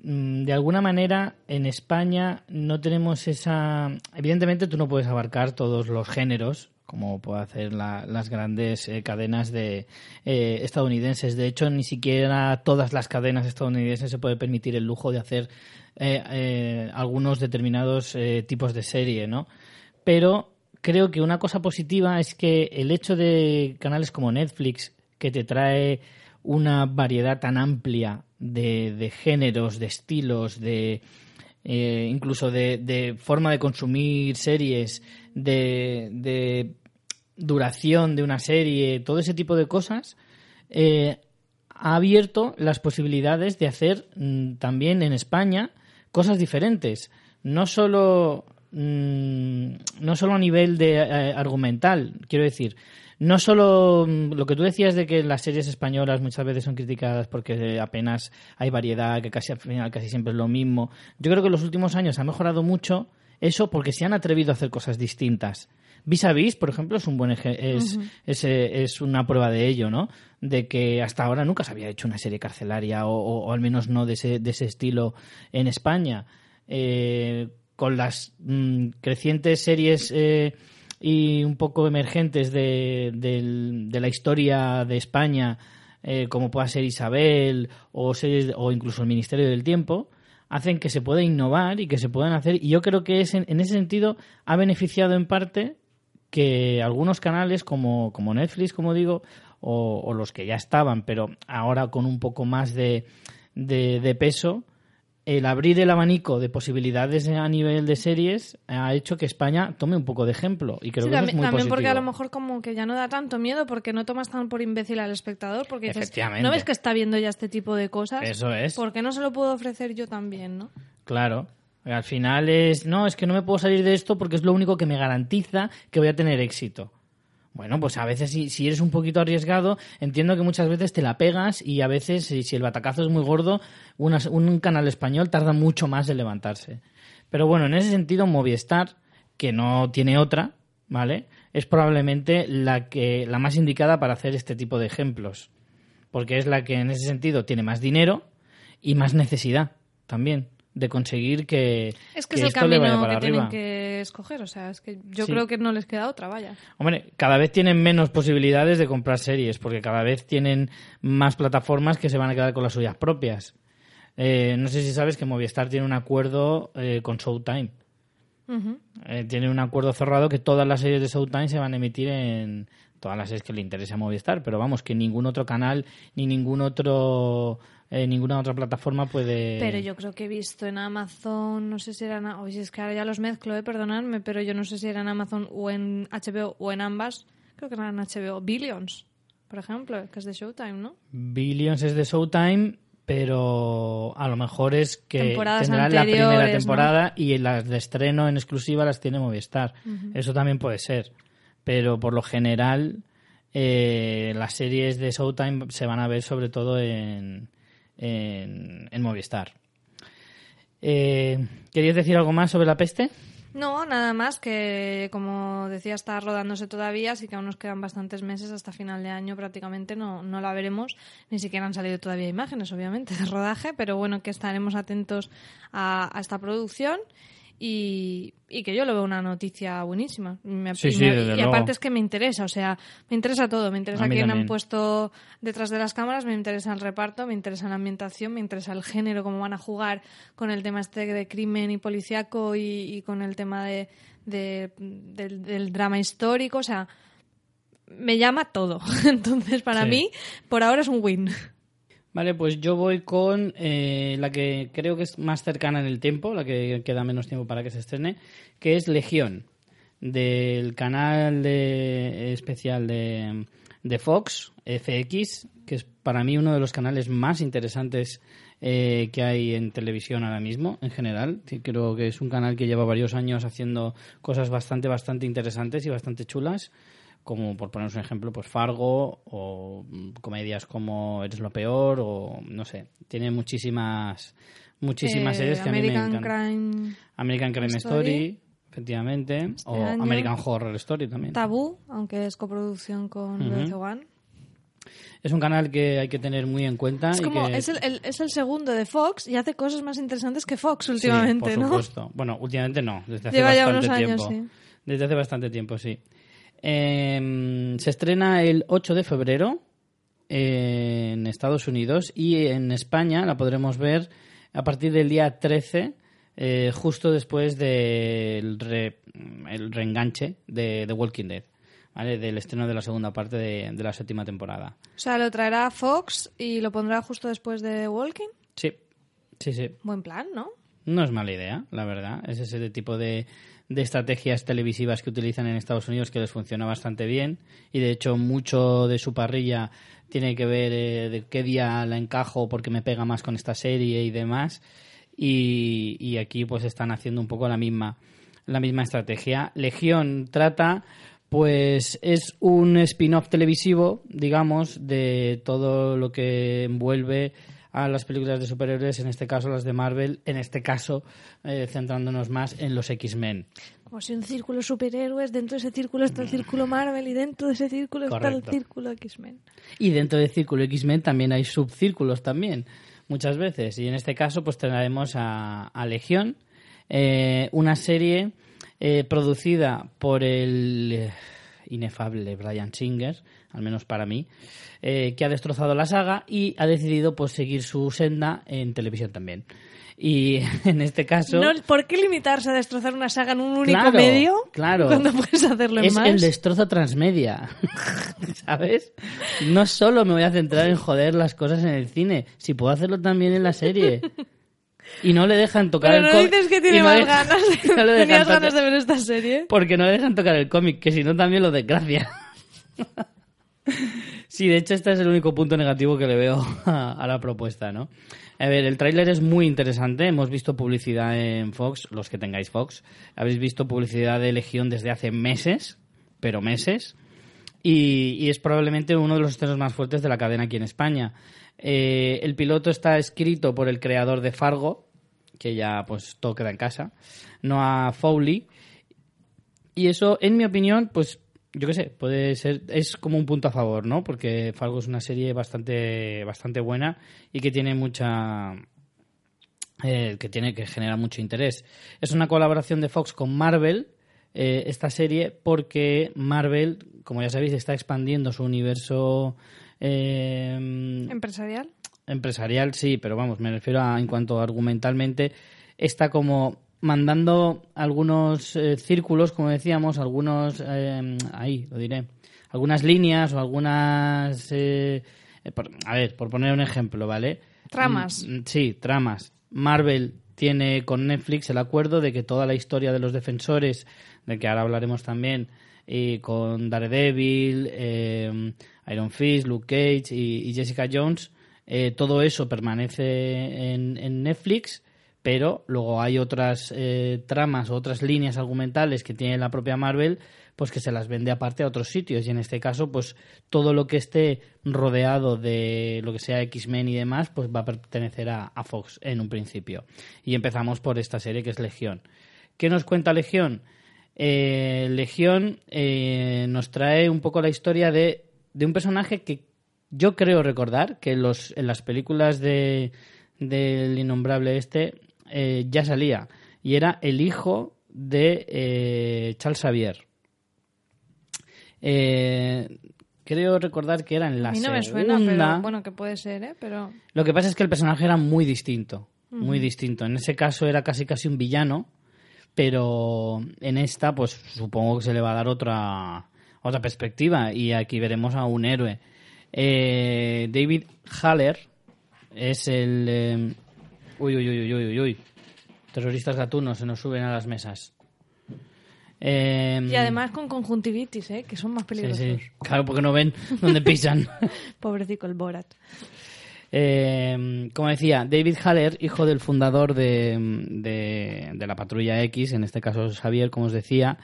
mm, de alguna manera en España no tenemos esa... Evidentemente tú no puedes abarcar todos los géneros como puede hacer la- las grandes eh, cadenas de eh, estadounidenses. De hecho, ni siquiera todas las cadenas estadounidenses se puede permitir el lujo de hacer algunos determinados tipos de serie, ¿no? Pero creo que una cosa positiva es que el hecho de canales como Netflix, que te trae una variedad tan amplia de, de géneros, de estilos, de eh, incluso de, de forma de consumir series, de, de duración de una serie, todo ese tipo de cosas, eh, ha abierto las posibilidades de hacer mm, también en España cosas diferentes. No solo, mm, no solo a nivel de eh, argumental, quiero decir, no solo mm, lo que tú decías de que las series españolas muchas veces son criticadas porque apenas hay variedad, que casi al final casi siempre es lo mismo. Yo creo que en los últimos años ha mejorado mucho eso porque se han atrevido a hacer cosas distintas. Vis a vis, por ejemplo, es un buen eje- es, es, eh, es una prueba de ello, ¿no? De que hasta ahora nunca se había hecho una serie carcelaria o, o- o al menos no de ese, de ese estilo en España. Eh, con las mm, crecientes series eh, y un poco emergentes de, del- de la historia de España, eh, como pueda ser Isabel o, series, o incluso el Ministerio del Tiempo, hacen que se pueda innovar y que se puedan hacer. Y yo creo que es, en, ese sentido ha beneficiado en parte que algunos canales como, como Netflix, como digo, o, los que ya estaban, pero ahora con un poco más de, de, de peso, el abrir el abanico de posibilidades a nivel de series ha hecho que España tome un poco de ejemplo y creo Sí, que eso también, es muy también porque a lo mejor como que ya no da tanto miedo porque no tomas tan por imbécil al espectador porque dices. ¿no ves que está viendo ya este tipo de cosas? Eso es. ¿Por qué no se lo puedo ofrecer yo también, no? Claro. Al final es, no, es que no me puedo salir de esto porque es lo único que me garantiza que voy a tener éxito. Bueno, pues a veces si, si eres un poquito arriesgado, entiendo que muchas veces te la pegas y a veces si, si el batacazo es muy gordo, una- un canal español tarda mucho más en levantarse. Pero bueno, en ese sentido, Movistar, que no tiene otra, ¿vale? Es probablemente la, que, la más indicada para hacer este tipo de ejemplos. Porque es la que en ese sentido tiene más dinero y más necesidad también de conseguir que, Es que, es el camino que tienen arriba. que escoger, o sea, es que yo Sí. creo que no les queda otra, vaya. Hombre, cada vez tienen menos posibilidades de comprar series, porque cada vez tienen más plataformas que se van a quedar con las suyas propias. Eh, no sé si sabes que Movistar tiene un acuerdo eh, con Showtime. Eh, tiene un acuerdo cerrado que todas las series de Showtime se van a emitir en todas las series que le interese a Movistar, pero vamos, que ningún otro canal ni ningún otro eh, ninguna otra plataforma puede Pero yo creo que he visto en Amazon, no sé si eran, oye, es que ahora ya los mezclo, eh, perdonadme, pero yo no sé si era en Amazon o en HBO o en ambas, creo que eran en HBO, Billions, por ejemplo, que es de Showtime, ¿no? Billions es de Showtime, pero a lo mejor es que Temporadas tendrá la primera temporada y las de estreno en exclusiva las tiene Movistar. Eso también puede ser. Pero por lo general, eh, las series de Showtime se van a ver sobre todo en, en, en Movistar. Eh, ¿Querías decir algo más sobre la peste? No, nada más que, como decía, está rodándose todavía, así que aún nos quedan bastantes meses hasta final de año prácticamente, no, no la veremos, ni siquiera han salido todavía imágenes, obviamente, de rodaje, pero bueno, que estaremos atentos a, a esta producción y, y que yo lo veo una noticia buenísima. Me- Sí, y sí, me- y aparte es que me interesa, o sea, me interesa todo, me interesa quién han puesto detrás de las cámaras, me interesa el reparto, me interesa la ambientación, me interesa el género, cómo van a jugar con el tema este de crimen y policiaco y, y con el tema de, de- del, del drama histórico, o sea, me llama todo. [laughs] Entonces, para Sí. mí, por ahora es un win. Vale, pues yo voy con eh, la que creo que es más cercana en el tiempo, la que queda menos tiempo para que se estrene, que es Legión. del canal de- especial de, de Fox, FX, que es para mí uno de los canales más interesantes eh, que hay en televisión ahora mismo, en general. Creo que es un canal que lleva varios años haciendo cosas bastante, bastante interesantes y bastante chulas, como por poneros un ejemplo, pues Fargo o mm, comedias como Eres lo peor o no sé, tiene muchísimas muchísimas Eh, series que a mí me American encantan. Crime American Crime Story. Story, efectivamente, o año. American Horror Story también. Tabú, aunque es coproducción con Ujú. BBC One. Es un canal que hay que tener muy en cuenta. Es y como, que- es, el, el- es el segundo de Fox y hace cosas más interesantes que Fox Sí, últimamente, por ¿no? supuesto. Bueno, últimamente no, desde hace Lleva ya bastante tiempo. sí. Desde hace bastante tiempo, sí. Eh, se estrena el 8 de febrero en Estados Unidos y en España la podremos ver a partir del día 13, eh, justo después del re- el reenganche de The Walking Dead, ¿vale? del estreno de la segunda parte de, de la séptima temporada. O sea, lo traerá Fox y lo pondrá justo después de Walking. Sí, sí, sí. Buen plan, ¿no? No es mala idea, la verdad. Es ese tipo de, de estrategias televisivas que utilizan en Estados Unidos que les funciona bastante bien. Y de hecho, mucho de su parrilla tiene que ver eh, de qué día la encajo porque me pega más con esta serie y demás. Y, y aquí pues están haciendo un poco la misma, la misma estrategia. Legión trata, pues es un spin-off televisivo, digamos, de todo lo que envuelve a las películas de superhéroes, en este caso las de Marvel, en este caso eh, centrándonos más en los X-Men. Como si un círculo superhéroes, dentro de ese círculo está el círculo Marvel y dentro de ese círculo está el círculo X-Men. Y dentro del círculo X-Men también hay subcírculos también, muchas veces. Y en este caso pues traeremos a, a Legión, eh, una serie eh, producida por el inefable Brian Singer, al menos para mí, eh, que ha destrozado la saga y ha decidido pues seguir su senda en televisión también. Y [laughs] en este caso... No, ¿Por qué limitarse a destrozar una saga en un único Claro, medio? claro. Cuando puedes hacerlo en es más. el destrozo transmedia, [laughs] ¿sabes? No solo me voy a centrar en joder las cosas en el cine, si puedo hacerlo también en la serie. [laughs] Y no le dejan tocar Pero el no cómic. dices que tiene no más [laughs] dejan- ganas. de- no Tenías ganas ver esta serie. Porque no le dejan tocar el cómic, que si no también lo desgracia. [laughs] Sí, de hecho este es el único punto negativo que le veo [laughs] a, a la propuesta, ¿no? A ver, el tráiler es muy interesante. Hemos visto publicidad en Fox, los que tengáis Fox. Habéis visto publicidad de Legión desde hace meses, pero meses. Y, y es probablemente uno de los estrenos más fuertes de la cadena aquí en España. Eh, el piloto está escrito por el creador de Fargo, que ya pues todo queda en casa, Noah Fowley. Y eso, en mi opinión, pues yo qué sé, puede ser, es como un punto a favor, ¿no? Porque Fargo es una serie bastante, bastante buena y que tiene mucha, eh, que tiene que genera mucho interés. Es una colaboración de Fox con Marvel, eh, esta serie, porque Marvel, como ya sabéis, está expandiendo su universo eh, Empresarial. empresarial, sí, pero vamos, me refiero a en cuanto argumentalmente, está como mandando algunos eh, círculos, como decíamos, algunos, eh, ahí lo diré, algunas líneas o algunas, eh, eh, por- a ver, por poner un ejemplo, ¿vale? Tramas. Mm, mm, Sí, tramas. Marvel tiene con Netflix el acuerdo de que toda la historia de los defensores, de que ahora hablaremos también, y con Daredevil, eh, Iron Fist, Luke Cage y, Jessica Jones, eh, todo eso permanece en, Netflix, pero luego hay otras eh, tramas o otras líneas argumentales que tiene la propia Marvel, pues que se las vende aparte a otros sitios. Y en este caso, pues todo lo que esté rodeado de lo que sea X-Men y demás, pues va a pertenecer a, a Fox en un principio. Y empezamos por esta serie que es Legión. ¿Qué nos cuenta Legión? Eh, Legión eh, nos trae un poco la historia de, de un personaje que yo creo recordar que en, los, en las películas de del innombrable este eh, ya salía y era el hijo de eh, Charles Xavier. Eh, creo recordar que era en la A mí no me segunda. suena, pero bueno, que puede ser, ¿eh? Pero Lo que pasa es que el personaje era muy distinto, muy distinto. En ese caso era casi casi un villano, pero en esta pues supongo que se le va a dar otra otra perspectiva y aquí veremos a un héroe. Eh, David Haller es el eh, uy, uy uy uy uy uy terroristas gatunos se nos suben a las mesas. Eh, Y además con conjuntivitis, ¿eh? que son más sí, peligrosos. sí. Claro, porque no ven dónde pisan. [laughs] Pobrecito el Borat. Eh, como decía, David Haller, hijo del fundador de, de- de la Patrulla X, en este caso Xavier, como os decía,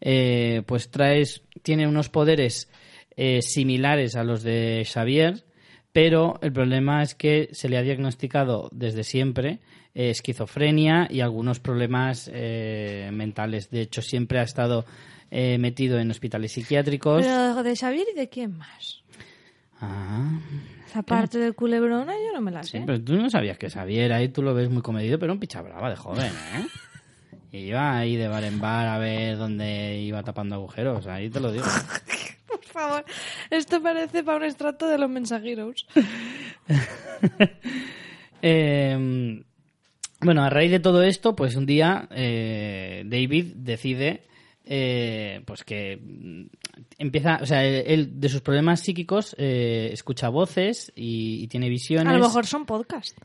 eh, pues traes, tiene unos poderes eh, similares a los de Xavier, pero el problema es que se le ha diagnosticado desde siempre eh, esquizofrenia y algunos problemas eh, mentales. De hecho, siempre ha estado eh, metido en hospitales psiquiátricos. Pero de Xavier y de quién más. Ah, Esa parte del culebrona yo no me la Sí, sé. pero tú no sabías que Xavier ahí tú lo ves muy comedido, pero un picha brava de joven, ¿eh? Y iba ahí de bar en bar a ver dónde iba tapando agujeros, ahí te lo digo. [laughs] Por favor, esto parece para un extracto de los mensajeros. [laughs] Eh, bueno, a raíz de todo esto, pues un día eh, David decide eh, pues que mm, empieza, o sea, él de sus problemas psíquicos eh, escucha voces y, y tiene visiones. A lo mejor son podcast.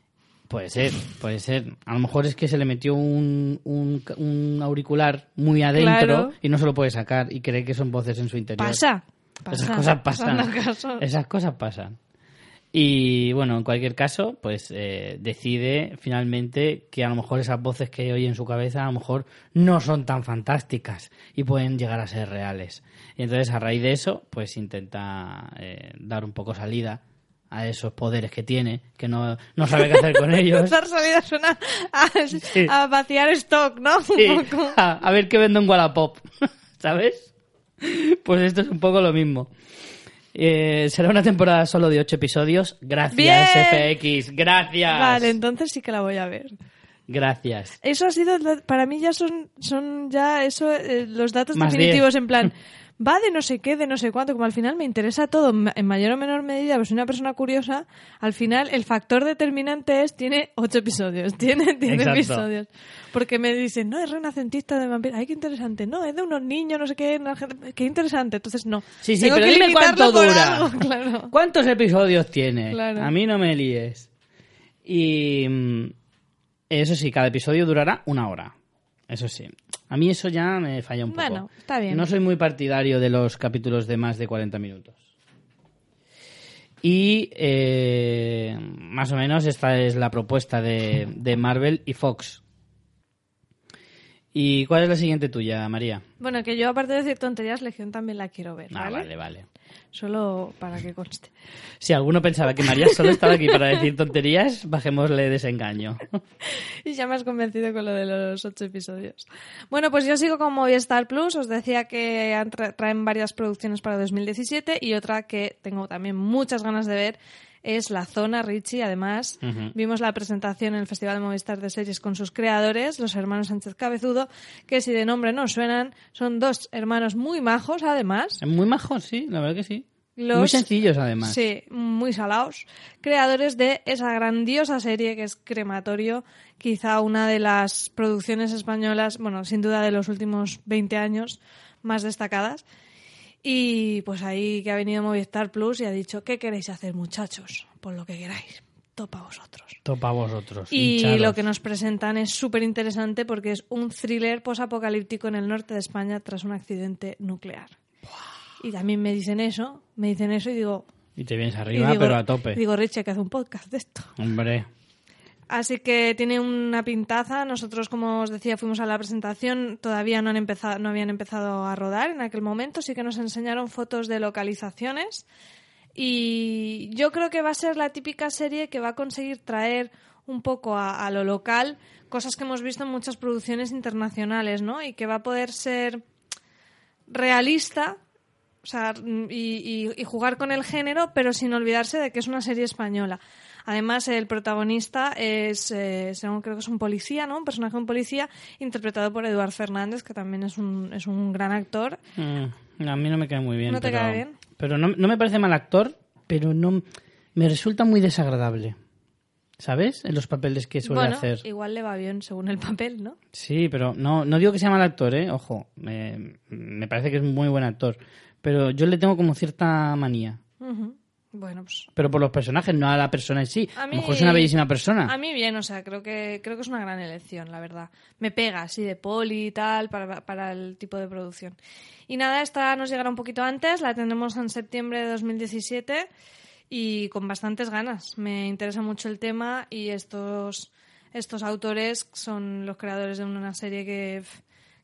Puede ser, puede ser. A lo mejor es que se le metió un, un, un auricular muy adentro Claro. y no se lo puede sacar y cree que son voces en su interior. Pasa. pasa Esas cosas pasan. Caso. Esas cosas pasan. Y bueno, en cualquier caso, pues eh, decide finalmente que a lo mejor esas voces que oye en su cabeza a lo mejor no son tan fantásticas y pueden llegar a ser reales. Y entonces a raíz de eso, pues intenta eh, dar un poco salida a esos poderes que tiene, que no, no sabe qué hacer con [laughs] ellos. Dar salida suena a, a vaciar stock, ¿no? Sí, Un poco. a, a ver qué vendo en Wallapop, [laughs] ¿sabes? Pues esto es un poco lo mismo. Eh, será una temporada solo de ocho episodios. Gracias, Bien. FX. Gracias. Vale, entonces sí que la voy a ver. Gracias. Eso ha sido, para mí ya son, son ya eso, eh, los datos Más definitivos en plan, [laughs] va de no sé qué, de no sé cuánto, como al final me interesa todo en mayor o menor medida, pues soy una persona curiosa, al final el factor determinante es, tiene ocho episodios, [laughs] tiene, tiene episodios. Porque me dicen, no, es renacentista de vampiro, ay, qué interesante, no, es de unos niños, no sé qué, qué interesante, entonces no. Sí, sí, Tengo pero que dime cuánto dura. algo, [laughs] claro. ¿Cuántos episodios tiene? Claro. A mí no me líes. Y mm, eso sí, cada episodio durará una hora. Eso sí. A mí eso ya me falla un poco. Bueno, está bien. No soy muy partidario de los capítulos de más de 40 minutos. Y eh, más o menos esta es la propuesta de, de Marvel y Fox. ¿Y cuál es la siguiente tuya, María? Bueno, que yo aparte de decir tonterías, Legión también la quiero ver, Ah, ¿vale? vale, vale. Solo para que conste. Si alguno pensaba que María solo estaba aquí para decir tonterías, bajémosle desengaño. [laughs] Y ya me has convencido con lo de los ocho episodios. Bueno, pues yo sigo con Movistar Plus. Os decía que traen varias producciones para 2017 y otra que tengo también muchas ganas de ver es La Zona Richie. Además, vimos la presentación en el Festival de Movistar de Series con sus creadores, los hermanos Sánchez Cabezudo, que si de nombre no suenan, son dos hermanos muy majos, además. Muy majos, sí, la verdad que sí. Los- Muy sencillos, además. Sí, muy salados. Creadores de esa grandiosa serie que es Crematorio, quizá una de las producciones españolas, bueno, sin duda de los últimos 20 años más destacadas. Y pues ahí que ha venido Movistar Plus y ha dicho, ¿qué queréis hacer muchachos? Por lo que queráis, topa vosotros. Topa vosotros. Y hincharos. lo que nos presentan es súper interesante porque es un thriller posapocalíptico en el norte de España tras un accidente nuclear. Y también me dicen eso, me dicen eso y digo, Y te vienes arriba, digo- pero a tope. Digo, Richie, que hace un podcast de esto. Hombre. Así que tiene una pintaza. Nosotros, como os decía, fuimos a la presentación. Todavía no, han empezado, no habían empezado a rodar en aquel momento. Sí que nos enseñaron fotos de localizaciones. Y yo creo que va a ser la típica serie que va a conseguir traer un poco a, lo local cosas que hemos visto en muchas producciones internacionales, ¿no? Y que va a poder ser realista o sea, y jugar con el género, pero sin olvidarse de que es una serie española. Además, el protagonista es, eh, según creo que es un policía, ¿no? Un personaje de un policía interpretado por Eduard Fernández, que también es un, es un gran actor. Mm, a mí no me cae muy bien. ¿No te pero, cae bien? Pero no, no me parece mal actor, pero no me resulta muy desagradable. ¿Sabes? En los papeles que suele bueno, hacer. igual le va bien según el papel, ¿no? Sí, pero no, no digo que sea mal actor, ¿eh? Ojo, me, me parece que es un muy buen actor. Pero yo le tengo como cierta manía. Bueno, pues Pero por los personajes, no a la persona en sí. A A, mí- lo mejor es una bellísima persona. A mí bien, o sea, creo que creo que es una gran elección, la verdad. Me pega así de poli y tal para, para el tipo de producción. Y nada, esta nos llegará un poquito antes, la tendremos en septiembre de 2017 y con bastantes ganas. Me interesa mucho el tema y estos estos autores son los creadores de una serie que,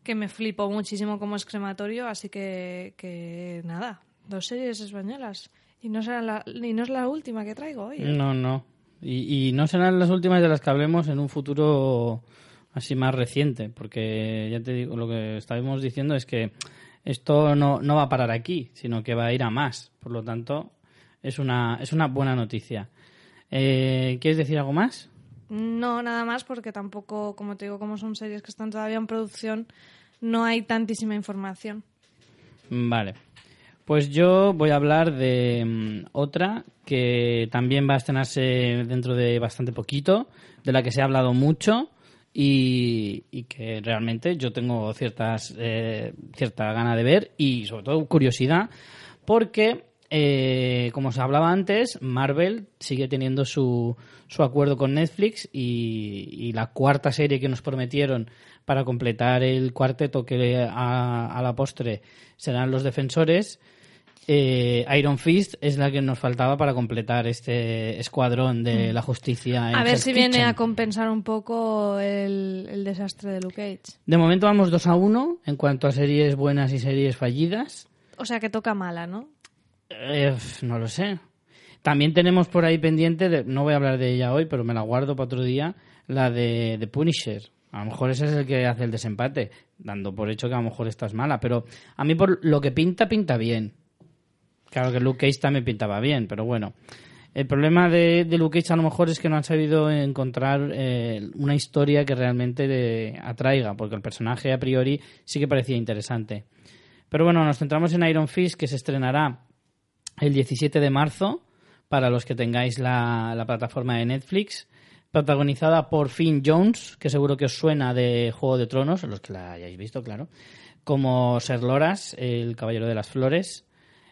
que me flipó muchísimo como es crematorio, así que, que nada, dos series españolas. Y no, será la, y no es la última que traigo hoy. ¿eh? No, no. Y, y no serán las últimas de las que hablemos en un futuro así más reciente, porque ya te digo, lo que estábamos diciendo es que esto no, no va a parar aquí, sino que va a ir a más. Por lo tanto, es una, es una buena noticia. Eh, ¿Quieres decir algo más? No, nada más, porque tampoco, como te digo, como son series que están todavía en producción, no hay tantísima información. Vale. Pues yo voy a hablar de mm, otra que también va a estrenarse dentro de bastante poquito, de la que se ha hablado mucho y, que realmente yo tengo ciertas eh, cierta gana de ver y sobre todo curiosidad porque eh, como se hablaba antes Marvel sigue teniendo su, su acuerdo con Netflix y, y la cuarta serie que nos prometieron para completar el cuarteto que a, a la postre serán los defensores eh, Iron Fist es la que nos faltaba para completar este escuadrón de la justicia en A ver Hell's si viene a compensar un poco el, el desastre de Luke Cage. De momento vamos 2 a 1 en cuanto a series buenas y series fallidas. O sea, que toca mala, ¿no? Eh, no lo sé. También tenemos por ahí pendiente, de- no voy a hablar de ella hoy, pero me la guardo para otro día, la de, de Punisher. A lo mejor ese es el que hace el desempate, dando por hecho que a lo mejor esta es mala. Pero a mí por lo que pinta, pinta bien. Claro que Luke Cage también pintaba bien, pero bueno. El problema de, Luke Cage a lo mejor es que no han sabido encontrar eh, una historia que realmente le atraiga, porque el personaje a priori sí que parecía interesante. Pero bueno, nos centramos en Iron Fist, que se estrenará el 17 de marzo, para los que tengáis la, la plataforma de Netflix, protagonizada por Finn Jones, que seguro que os suena de Juego de Tronos, los que la hayáis visto, claro, como Ser Loras, el Caballero de las Flores,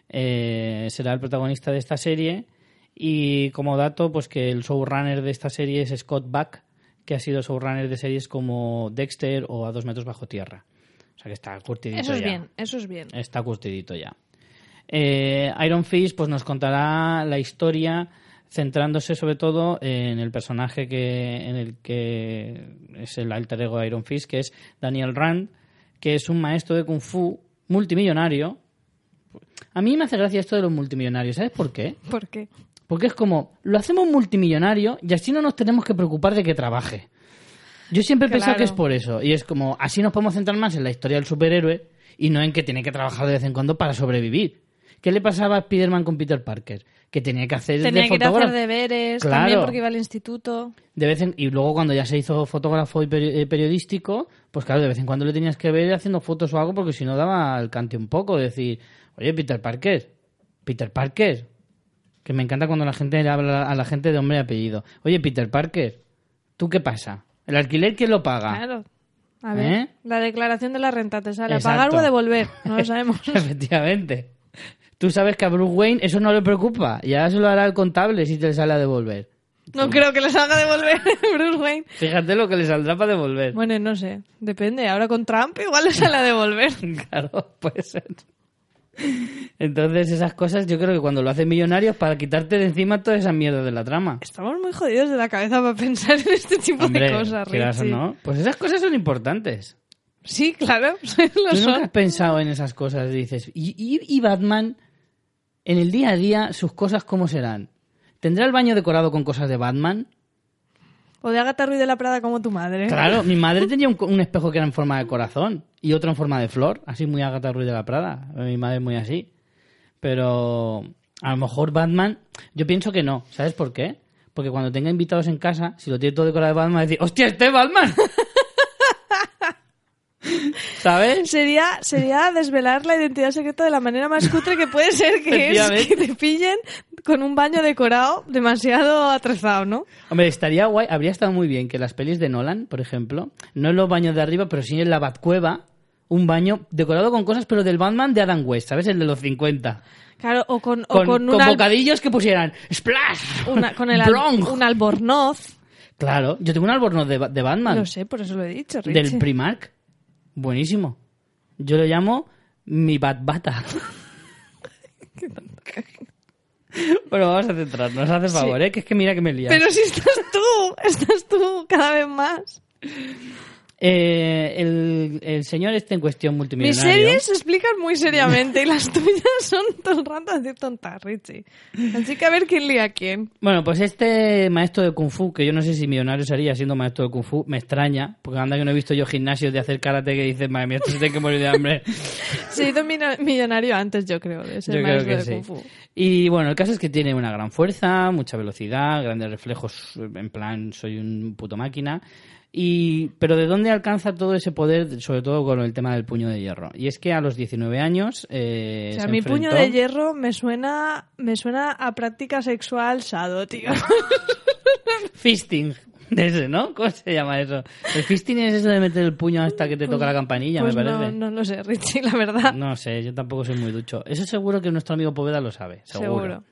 eh, será el protagonista de esta serie, y como dato, pues que el showrunner de esta serie es Scott Back, que ha sido showrunner de series como Dexter o A dos metros bajo tierra. O sea que está curtidito Eso es ya. bien, eso es bien. Está curtidito ya. Eh, Iron Fist pues nos contará la historia centrándose sobre todo en el personaje que en el que es el alter ego de Iron Fist, que es Daniel Rand, que es un maestro de kung fu multimillonario. A mí me hace gracia esto de los multimillonarios, ¿sabes por qué? ¿Por qué? Porque es como, lo hacemos multimillonario y así no nos tenemos que preocupar de que trabaje. Yo siempre he pensado que es por eso. Y es como, así nos podemos centrar más en la historia del superhéroe y no en que tiene que trabajar de vez en cuando para sobrevivir. ¿Qué le pasaba a Spider-Man con Peter Parker? Que tenía que hacer Tenía de que ir a hacer deberes, Claro. también porque iba al instituto. De vez en- y luego cuando ya se hizo fotógrafo y eh, periodístico, pues claro, de vez en cuando le tenías que ver haciendo fotos o algo porque si no daba el cante un poco. Decir, oye, Peter Parker, Peter Parker. Que me encanta cuando la gente le habla a la gente de hombre y apellido. Oye, Peter Parker, ¿tú qué pasa? ¿El alquiler quién lo paga? Claro. A ver, ¿Eh? la declaración de la renta te sale a pagar o a devolver, no lo [laughs] sabemos. Efectivamente. Tú sabes que a Bruce Wayne eso no le preocupa. Y ahora se lo hará el contable si te sale a devolver. No creo que le salga a devolver [laughs] Bruce Wayne. Fíjate lo que le saldrá para devolver. Bueno, no sé, depende. Ahora con Trump igual le sale a devolver. [laughs] Claro, puede ser. Entonces, esas cosas yo creo que cuando lo hacen millonarios para quitarte de encima toda esa mierda de la trama. Estamos muy jodidos de la cabeza para pensar en este tipo Hombre, de cosas, quieras o Richie. no, pues esas cosas son importantes. Sí, claro, [laughs] lo ¿Tú nunca son. has pensado en esas cosas? Dices, ¿y, y, y Batman en el día a día sus cosas cómo serán? ¿Tendrá el baño decorado con cosas de Batman? O de Agatha Ruiz de la Prada como tu madre. Claro, [laughs] mi madre tenía un, un espejo que era en forma de corazón y otro en forma de flor, así muy Agatha Ruiz de la Prada. Mi madre es muy así. Pero a lo mejor Batman, yo pienso que no. ¿Sabes por qué? Porque cuando tenga invitados en casa, si lo tiene todo decorado de Batman, va a decir, ¡hostia, este es Batman! [laughs] ¿Sabes? Sería, sería desvelar la identidad secreta de la manera más cutre que puede ser, que es que te pillen con un baño decorado demasiado atrezado, ¿no? Hombre, estaría guay, habría estado muy bien que las pelis de Nolan, por ejemplo, no en los baños de arriba, pero sí en la Batcueva, un baño decorado con cosas, pero del Batman de Adam West, ¿sabes? El de los 50. Claro, o con, Con, con, con un bocadillos que pusieran Splash, una- con el al- Bronx. un albornoz. Claro, yo tengo un albornoz de Batman. Lo sé, por eso lo he dicho, Richie. del Primark. Buenísimo. Yo lo llamo mi Batbata. [laughs] bueno, vamos a centrarnos, hace favor, ¿eh? Que es que mira que me lías. Pero si estás tú, estás tú cada vez más. Eh, el, el señor este en cuestión Mis multimillonario... series se explican muy seriamente y las [laughs] tuyas son todo el rato decir tontas, Richie. Así que a ver quién lía a quién. Bueno, pues este maestro de Kung Fu, que yo no sé si millonario sería siendo maestro de Kung Fu, me extraña, porque anda que no he visto yo gimnasios de hacer karate que dices, madre mía, esto se tiene que morir de hambre. [laughs] Se hizo millonario antes, yo creo, de ser Yo creo maestro que de sí. Kung Fu. Y bueno, el caso es que tiene una gran fuerza, mucha velocidad, grandes reflejos, en plan, soy un puto máquina. Y, pero ¿de dónde alcanza todo ese poder, sobre todo con el tema del puño de hierro? Y es que a los 19 años... Eh, O sea, se mi enfrentó- puño de hierro me suena, me suena a práctica sexual sado, tío. [laughs] Fisting. Ese, ¿no? ¿Cómo se llama eso? El fisting es eso de meter el puño hasta que te toca la campanilla, Pues me no, parece. no lo sé, Richie, la verdad. No sé, yo tampoco soy muy ducho. Eso seguro que nuestro amigo Poveda lo sabe, seguro. Seguro.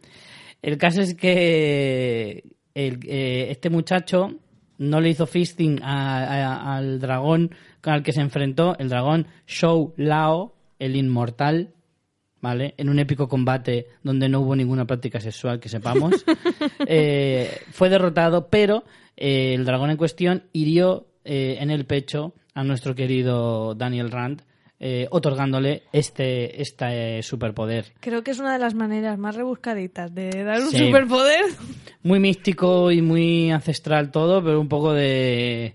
El caso es que el- eh, este muchacho no le hizo fisting a- a- al dragón con el que se enfrentó, el dragón Shou Lao, el inmortal, ¿vale? En un épico combate donde no hubo ninguna práctica sexual, que sepamos. [laughs] Eh, fue derrotado, pero eh, el dragón en cuestión hirió eh, en el pecho a nuestro querido Daniel Rand, eh, otorgándole este, este superpoder. Creo que es una de las maneras más rebuscaditas de dar un Sí. superpoder. muy místico y muy ancestral todo, pero un poco de...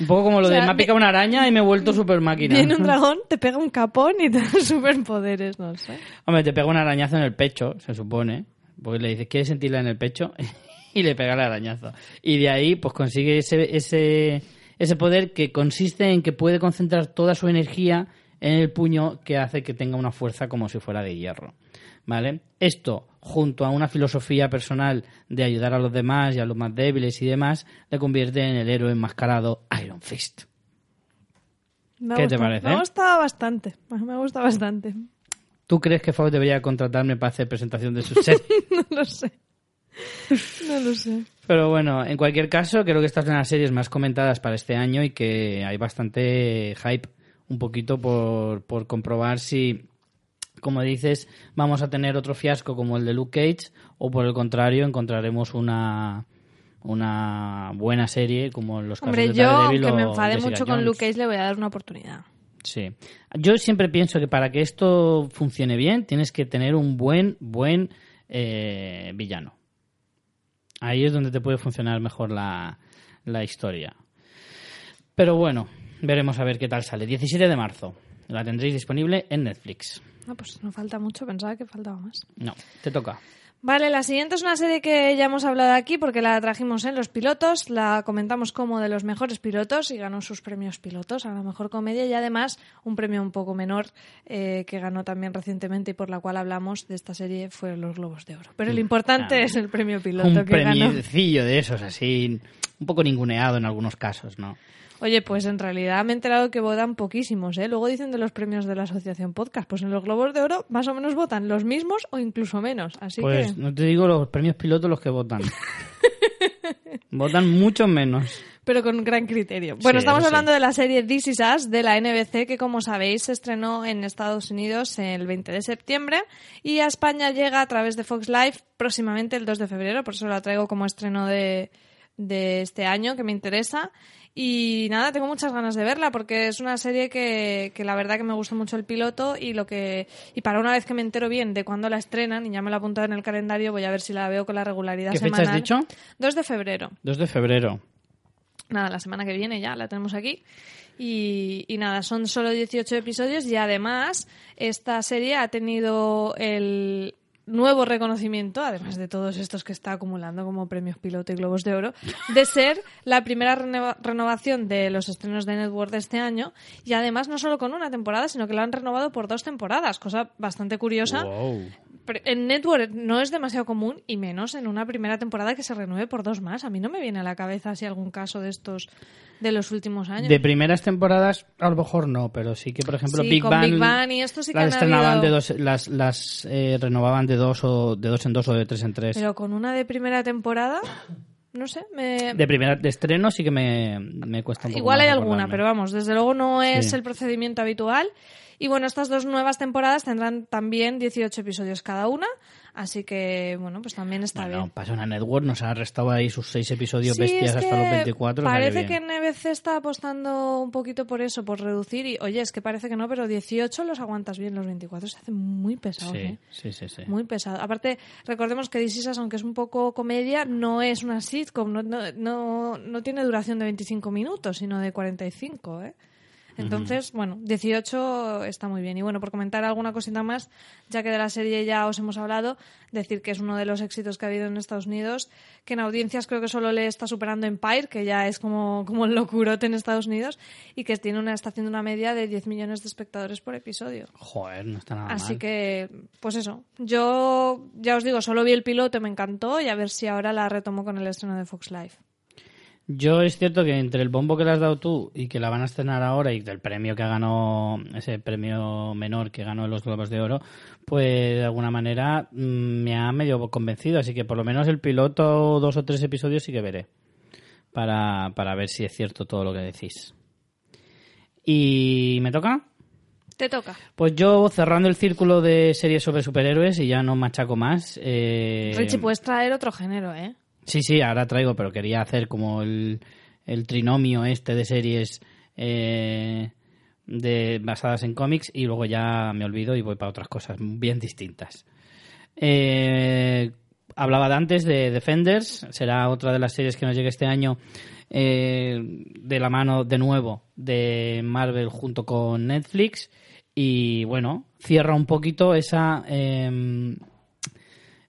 Un poco como lo O sea, de me ha picado una araña y me he vuelto super máquina. Viene un dragón, te pega un capón y te da [laughs] superpoderes, no sé. Hombre, te pega un arañazo en el pecho, se supone. Porque le dices, ¿quieres sentirla en el pecho? [laughs] y le pega el arañazo. Y de ahí, pues consigue ese, ese, ese poder que consiste en que puede concentrar toda su energía en el puño que hace que tenga una fuerza como si fuera de hierro. ¿Vale? Esto, junto a una filosofía personal de ayudar a los demás y a los más débiles y demás, le convierte en el héroe enmascarado Iron Fist. Me ¿Qué te parece? Me ha gustado bastante. Me ha gustado bastante. ¿Tú crees que Faust debería contratarme para hacer presentación de su serie? [laughs] No lo sé. No lo sé. Pero bueno, en cualquier caso, creo que esta es una de las series más comentadas para este año y que hay bastante hype un poquito por, por comprobar si, como dices, vamos a tener otro fiasco como el de Luke Cage o por el contrario encontraremos una una buena serie como en los casos Hombre, de yo, aunque me enfade Jessica mucho con. Luke Cage, le voy a dar una oportunidad. Sí. Yo siempre pienso que para que esto funcione bien tienes que tener un buen, buen eh, villano. Ahí es donde te puede funcionar mejor la, la historia. Pero bueno, veremos a ver qué tal sale. 17 de marzo. La tendréis disponible en Netflix. Ah, pues no falta mucho, pensaba que faltaba más. No, te toca. Vale, la siguiente es una serie que ya hemos hablado aquí porque la trajimos en los pilotos, la comentamos como de los mejores pilotos y ganó sus premios pilotos a la mejor comedia y además un premio un poco menor eh, que ganó también recientemente y por la cual hablamos de esta serie fue los Globos de Oro. Pero lo importante Ah, es el premio piloto Un que ganó. de esos, así, un poco ninguneado en algunos casos, ¿no? Oye, pues en realidad me he enterado que votan poquísimos, ¿eh? Luego dicen de los premios de la Asociación Podcast. Pues en los Globos de Oro más o menos votan los mismos o incluso menos. Así Pues que... no te digo los premios pilotos los que votan. [laughs] votan mucho menos. pero con gran criterio. Bueno, Sí, estamos sí. hablando de la serie This Is Us de la NBC, que como sabéis se estrenó en Estados Unidos el 20 de septiembre y a España llega a través de Fox Live próximamente el 2 de febrero, por eso la traigo como estreno de, de este año, que me interesa. Y nada, tengo muchas ganas de verla porque es una serie que, que la verdad que me gusta mucho el piloto y lo que y para una vez que me entero bien de cuándo la estrenan y ya me lo he apuntado en el calendario, voy a ver si la veo con la regularidad ¿Qué fecha semanal. has dicho? 2 de febrero. 2 de febrero. Nada, la semana que viene ya la tenemos aquí. Y, y nada, son solo 18 episodios y además esta serie ha tenido el nuevo reconocimiento, además de todos estos que está acumulando como premios piloto y globos de oro, de ser la primera renova- renovación de los estrenos de Network de este año y además no solo con una temporada, sino que lo han renovado por dos temporadas, cosa bastante curiosa Wow. Pero en Network no es demasiado común y menos en una primera temporada que se renueve por dos más. A mí no me viene a la cabeza así algún caso de estos de los últimos años. De primeras temporadas, a lo mejor no, pero sí que, por ejemplo, Sí, Big, Bang, Big Bang y esto sí que las han habido- de dos, las, las eh, renovaban de dos o de dos en dos o de tres en tres. Pero con una de primera temporada, no sé, me... De primera de estreno sí que me, me cuesta un poco Igual hay alguna, pero vamos, desde luego no es Sí. el procedimiento habitual. Y bueno, estas dos nuevas temporadas tendrán también 18 episodios cada una, así que bueno, pues también está Bueno, bien. pasa una network, nos ha restado ahí sus seis episodios Sí, bestias es hasta los 24. o sea Parece que NBC está apostando un poquito por eso, por reducir. Y oye, es que parece que no, pero 18 los aguantas bien, los 24 se hacen muy pesados. Sí, ¿eh? sí, sí, sí. Muy pesado. Aparte, recordemos que This Is Us, aunque es un poco comedia, no es una sitcom, no, no, no, no tiene duración de 25 minutos, sino de 45, ¿eh? Entonces, bueno, 18 está muy bien. Y bueno, por comentar alguna cosita más, ya que de la serie ya os hemos hablado, decir que es uno de los éxitos que ha habido en Estados Unidos, que en audiencias creo que solo le está superando Empire, que ya es como, como el locurote en Estados Unidos, y que tiene una, está haciendo una media de 10 millones de espectadores por episodio. Joder, no está nada Así mal. que, pues eso. Yo, ya os digo, solo vi el piloto, me encantó y a ver si ahora la retomo con el estreno de Fox Live. Yo es cierto que entre el bombo que le has dado tú y que la van a estrenar ahora y del premio que ganó, ese premio menor que ganó en los Globos de Oro, pues de alguna manera mm, me ha medio convencido. Así que por lo menos el piloto, dos o tres episodios sí que veré. Para, para ver si es cierto todo lo que decís. ¿Y me toca? Te toca. Pues yo cerrando el círculo de series sobre superhéroes y ya no machaco más. eh, Richie, puedes traer otro género, ¿eh? Sí, sí, ahora traigo, pero quería hacer como el, el trinomio este de series eh, de, basadas en cómics y luego ya me olvido y voy para otras cosas bien distintas. Eh, hablaba de antes de Defenders, será otra de las series que nos llegue este año eh, de la mano de nuevo de Marvel junto con Netflix y bueno, cierra un poquito esa... em,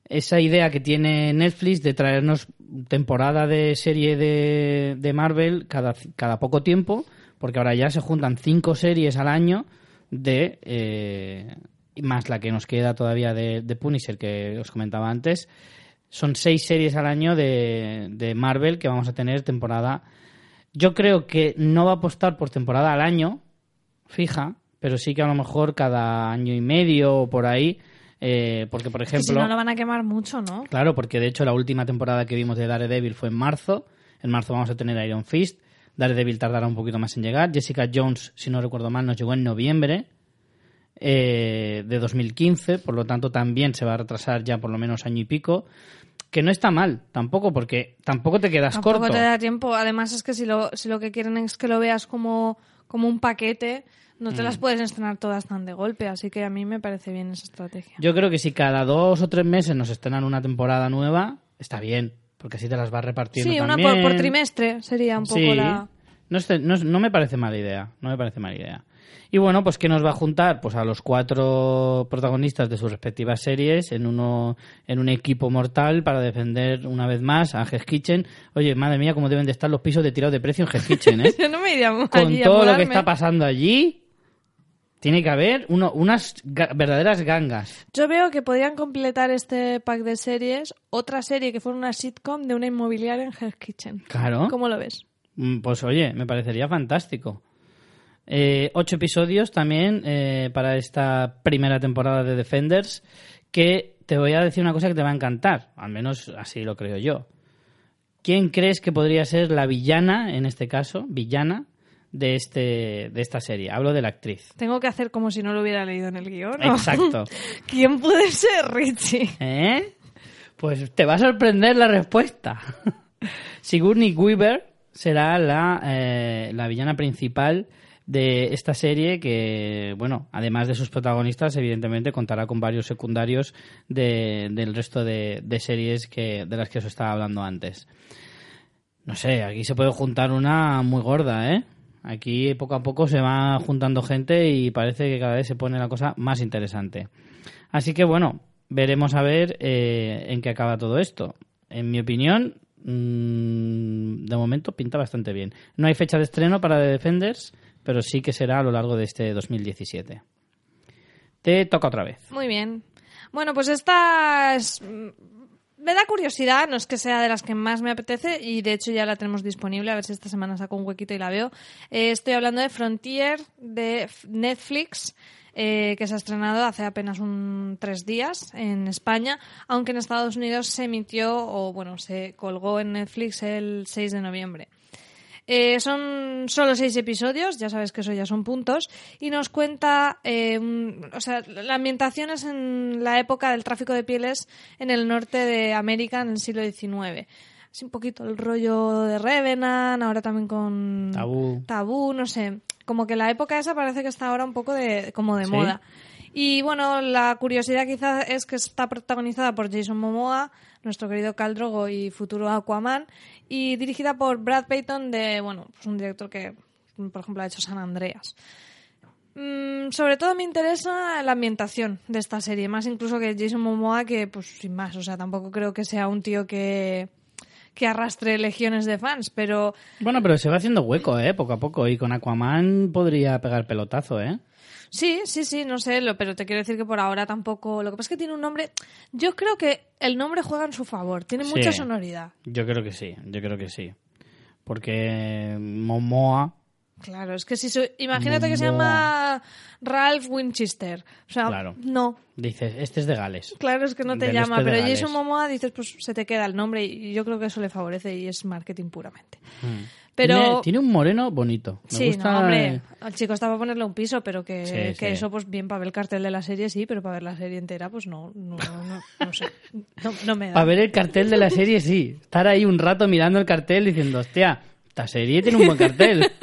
esa idea que tiene Netflix de traernos temporada de serie de, de Marvel cada, cada poco tiempo, porque ahora ya se juntan cinco series al año de eh, más la que nos queda todavía de, Punisher que os comentaba antes. Son seis series al año de, de Marvel que vamos a tener temporada. Yo creo que no va a apostar por temporada al año, fija, pero sí que a lo mejor cada año y medio o por ahí. Eh, porque, por Que si ejemplo. no lo van a quemar mucho, ¿no? Claro, porque de hecho la última temporada que vimos de Daredevil fue en marzo. En marzo vamos a tener Iron Fist. Daredevil tardará un poquito más en llegar. Jessica Jones, si no recuerdo mal, nos llegó en noviembre eh, de 2015. Por lo tanto, también se va a retrasar ya por lo menos año y pico. Que no está mal, tampoco, porque tampoco te quedas Tampoco corto. te da tiempo. Además, es que si lo, si lo que quieren es que lo veas como, como un paquete, no te Mm. las puedes estrenar todas tan de golpe. Así que a mí me parece bien esa estrategia. Yo creo que si cada dos o tres meses nos estrenan una temporada nueva, está bien, porque así te las vas repartiendo Sí, una por, por trimestre sería un poco Sí. la... No, no me parece mala idea. No me parece mala idea. Y bueno, pues ¿qué nos va a juntar? Pues a los cuatro protagonistas de sus respectivas series en uno en un equipo mortal para defender una vez más a Hell's Kitchen. Oye, madre mía, cómo deben de estar los pisos de tirado de precio en Hell's Kitchen, ¿eh? [laughs] Yo no me iría Con todo lo que está pasando allí, tiene que haber uno, unas ga- verdaderas gangas. Yo veo que podrían completar este pack de series otra serie que fuera una sitcom de una inmobiliaria en Hell's Kitchen. Claro. ¿Cómo lo ves? Mm, Pues oye, me parecería fantástico. Eh, ocho episodios también eh, para esta primera temporada de Defenders, que te voy a decir una cosa que te va a encantar, al menos así lo creo yo. ¿Quién crees que podría ser la villana, en este caso, villana, de, este, de esta serie? Hablo de la actriz. Tengo que hacer como si no lo hubiera leído en el guion. ¿no? Exacto. [laughs] ¿Quién puede ser Richie? ¿Eh? Pues te va a sorprender la respuesta. [laughs] Sigourney Weaver será la, eh, la villana principal de esta serie que, bueno, además de sus protagonistas, evidentemente contará con varios secundarios de- del resto de, de series que, de las que os estaba hablando antes. No sé, aquí se puede juntar una muy gorda, ¿eh? Aquí poco a poco se va juntando gente y parece que cada vez se pone la cosa más interesante. Así que bueno, veremos a ver eh, en qué acaba todo esto. En mi opinión, mm, de momento pinta bastante bien. No hay fecha de estreno para The Defenders, pero sí que será a lo largo de este 2017. Te toca otra vez. Muy bien. Bueno, pues esta es- me da curiosidad, no es que sea de las que más me apetece y de hecho ya la tenemos disponible, a ver si esta semana saco un huequito y la veo. Eh, estoy hablando de Frontier de Netflix. eh, que se ha estrenado hace apenas un tres días en España, aunque en Estados Unidos se emitió o bueno se colgó en Netflix el 6 de noviembre. Eh, son solo seis episodios, ya sabes que eso ya son puntos, y nos cuenta, eh, un- o sea, la ambientación es en la época del tráfico de pieles en el norte de América en el siglo XIX. Es un poquito el rollo de Revenant, ahora también con Tabú. Tabú, no sé, como que la época esa parece que está ahora un poco de como de ¿Sí? moda. Y bueno, la curiosidad quizás es que está protagonizada por Jason Momoa, nuestro querido Khal Drogo y futuro Aquaman, y dirigida por Brad Payton, de bueno, pues un director que, por ejemplo, ha hecho San Andreas. Mm, sobre todo me interesa la ambientación de esta serie, más incluso que Jason Momoa, que pues sin más, o sea, tampoco creo que sea un tío que, que arrastre legiones de fans, pero Bueno, pero se va haciendo hueco, ¿eh? Poco a poco. Y con Aquaman podría pegar pelotazo, ¿eh? Sí, sí, sí, no sé, lo, pero te quiero decir que por ahora tampoco. Lo que pasa es que tiene un nombre. Yo creo que el nombre juega en su favor, tiene Sí. mucha sonoridad. Yo creo que sí, yo creo que sí. Porque Momoa, Claro, es que si. Imagínate que se llama Ralph Winchester. O sea, Claro. no. dices, este es de Gales. Claro, es que no te Del llama, este pero. Jason Momoa dices, pues se te queda el nombre y yo creo que eso le favorece y es marketing puramente. Pero. Tiene, tiene un moreno bonito. Me Sí, gusta, no, hombre, al chico está para ponerle un piso, pero que, Sí, que sí. eso, pues bien, para ver el cartel de la serie sí, pero para ver la serie entera, pues no, no, no, no, sé, no, no me da. Para ver el cartel de la serie, sí. Estar ahí un rato mirando el cartel diciendo, hostia, esta serie tiene un buen cartel. [laughs]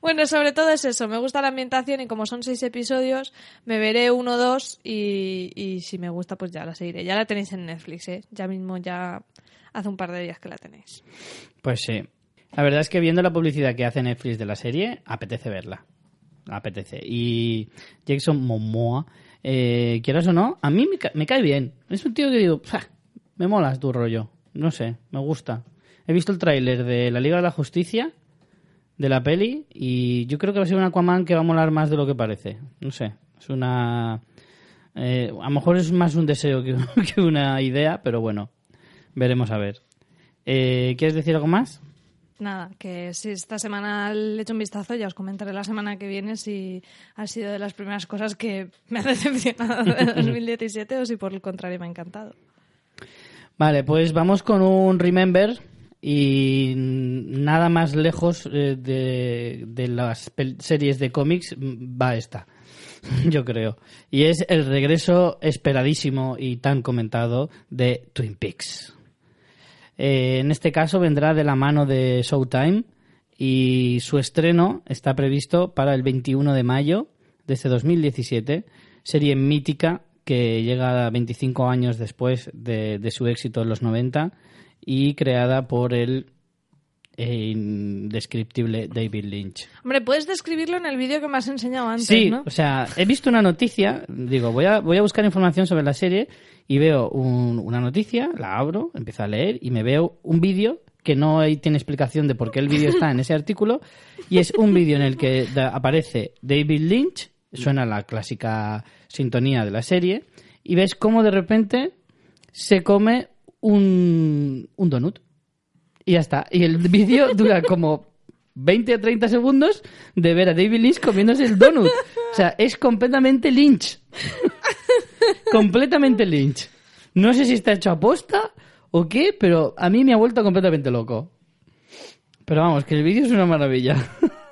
Bueno, sobre todo es eso, me gusta la ambientación y como son seis episodios, me veré uno o dos y, y si me gusta, pues ya la seguiré. Ya la tenéis en Netflix, ¿eh? Ya mismo, ya hace un par de días que la tenéis. Pues sí. La verdad es que viendo la publicidad que hace Netflix de la serie, apetece verla. Apetece. Y Jason Momoa, eh, quieras o no, a mí me, me cae bien. Es un tío que digo, "Pah, me molas tu rollo. No sé, me gusta. He visto el tráiler de la Liga de la Justicia, de la peli, y yo creo que va a ser un Aquaman que va a molar más de lo que parece. No sé, es una... eh, a lo mejor es más un deseo que, [laughs] que una idea, pero bueno, veremos a ver. Eh, ¿Quieres decir algo más? Nada, que si esta semana le echo un vistazo, ya os comentaré la semana que viene si ha sido de las primeras cosas que me ha decepcionado de [laughs] 2017 o si por el contrario me ha encantado. Vale, pues vamos con un Remember y nada más lejos eh, de, de las series de cómics mm, va esta, [laughs] yo creo. Y es el regreso esperadísimo y tan comentado de Twin Peaks. Eh, en este caso vendrá de la mano de Showtime y su estreno está previsto para el 21 de mayo de este 2017, serie mítica que llega 25 años después de, de su éxito en los 90 y creada por el eh, indescriptible David Lynch. Hombre, puedes describirlo en el vídeo que me has enseñado antes, Sí, ¿no? o sea, he visto una noticia, digo, voy a, voy a buscar información sobre la serie y veo un- una noticia, la abro, empiezo a leer y me veo un vídeo que no hay- tiene explicación de por qué el vídeo está en ese [laughs] artículo y es un vídeo en el que da- aparece David Lynch, suena la clásica sintonía de la serie y ves cómo de repente se come un, un donut. Y ya está. Y el vídeo [laughs] dura como 20 o 30 segundos de ver a David Lynch comiéndose el donut. O sea, es completamente Lynch. [laughs] completamente Lynch. No sé si está hecho a posta o qué, pero a mí me ha vuelto completamente loco. Pero vamos, que el vídeo es una maravilla. [laughs]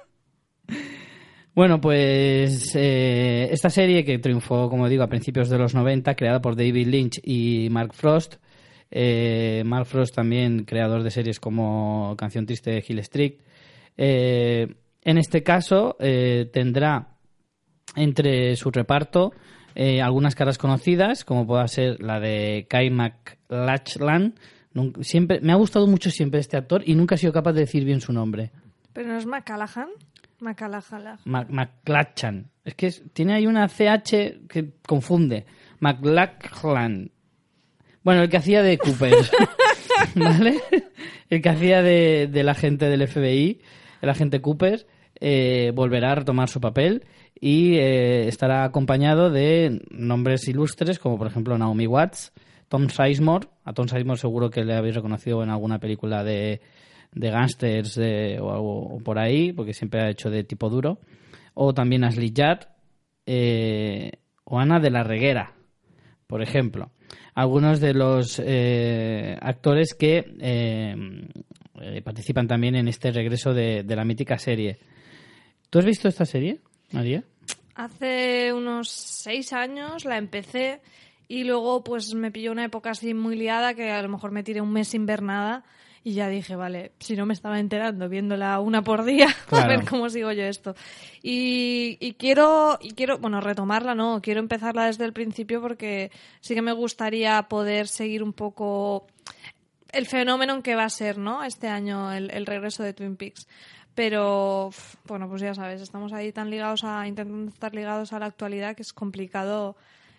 Bueno, pues eh, esta serie que triunfó, como digo, a principios de los 90, creada por David Lynch y Mark Frost. Eh, Mark Frost también creador de series como Canción Triste de Hill Street. Eh, en este caso eh, tendrá entre su reparto eh, algunas caras conocidas, como pueda ser la de Kai McLachlan. Siempre, me ha gustado mucho siempre este actor y nunca he sido capaz de decir bien su nombre. Pero no es McCallaghan. McCallaghan. Ma- McClatchan. Es que tiene ahí una CH que confunde. McLachlan. Bueno, el que hacía de Cooper. [laughs] ¿Vale? El que hacía de, del agente del FBI, el agente Cooper, eh, volverá a retomar su papel. y eh, estará acompañado de nombres ilustres como por ejemplo Naomi Watts, Tom Sizemore. A Tom Sizemore seguro que le habéis reconocido en alguna película de, de gángsters de- o algo por ahí, porque siempre ha hecho de tipo duro. O también Ashley Judd eh, o Ana de la Reguera, por ejemplo. Algunos de los eh, actores que eh, eh, participan también en este regreso de, de la mítica serie. ¿Tú has visto esta serie, María? Hace unos seis años la empecé y luego pues me pilló una época así muy liada que a lo mejor me tiré un mes sin ver nada y ya dije, vale, si no me estaba enterando viéndola una por día, [laughs] a ver cómo sigo yo esto. Y, y quiero, y quiero, bueno, retomarla, no, quiero empezarla desde el principio porque sí que me gustaría poder seguir un poco el fenómeno en que va a ser, ¿no? Este año el, el regreso de Twin Peaks. Pero, bueno, pues ya sabes, estamos ahí tan ligados a, intentando estar ligados a la actualidad que es complicado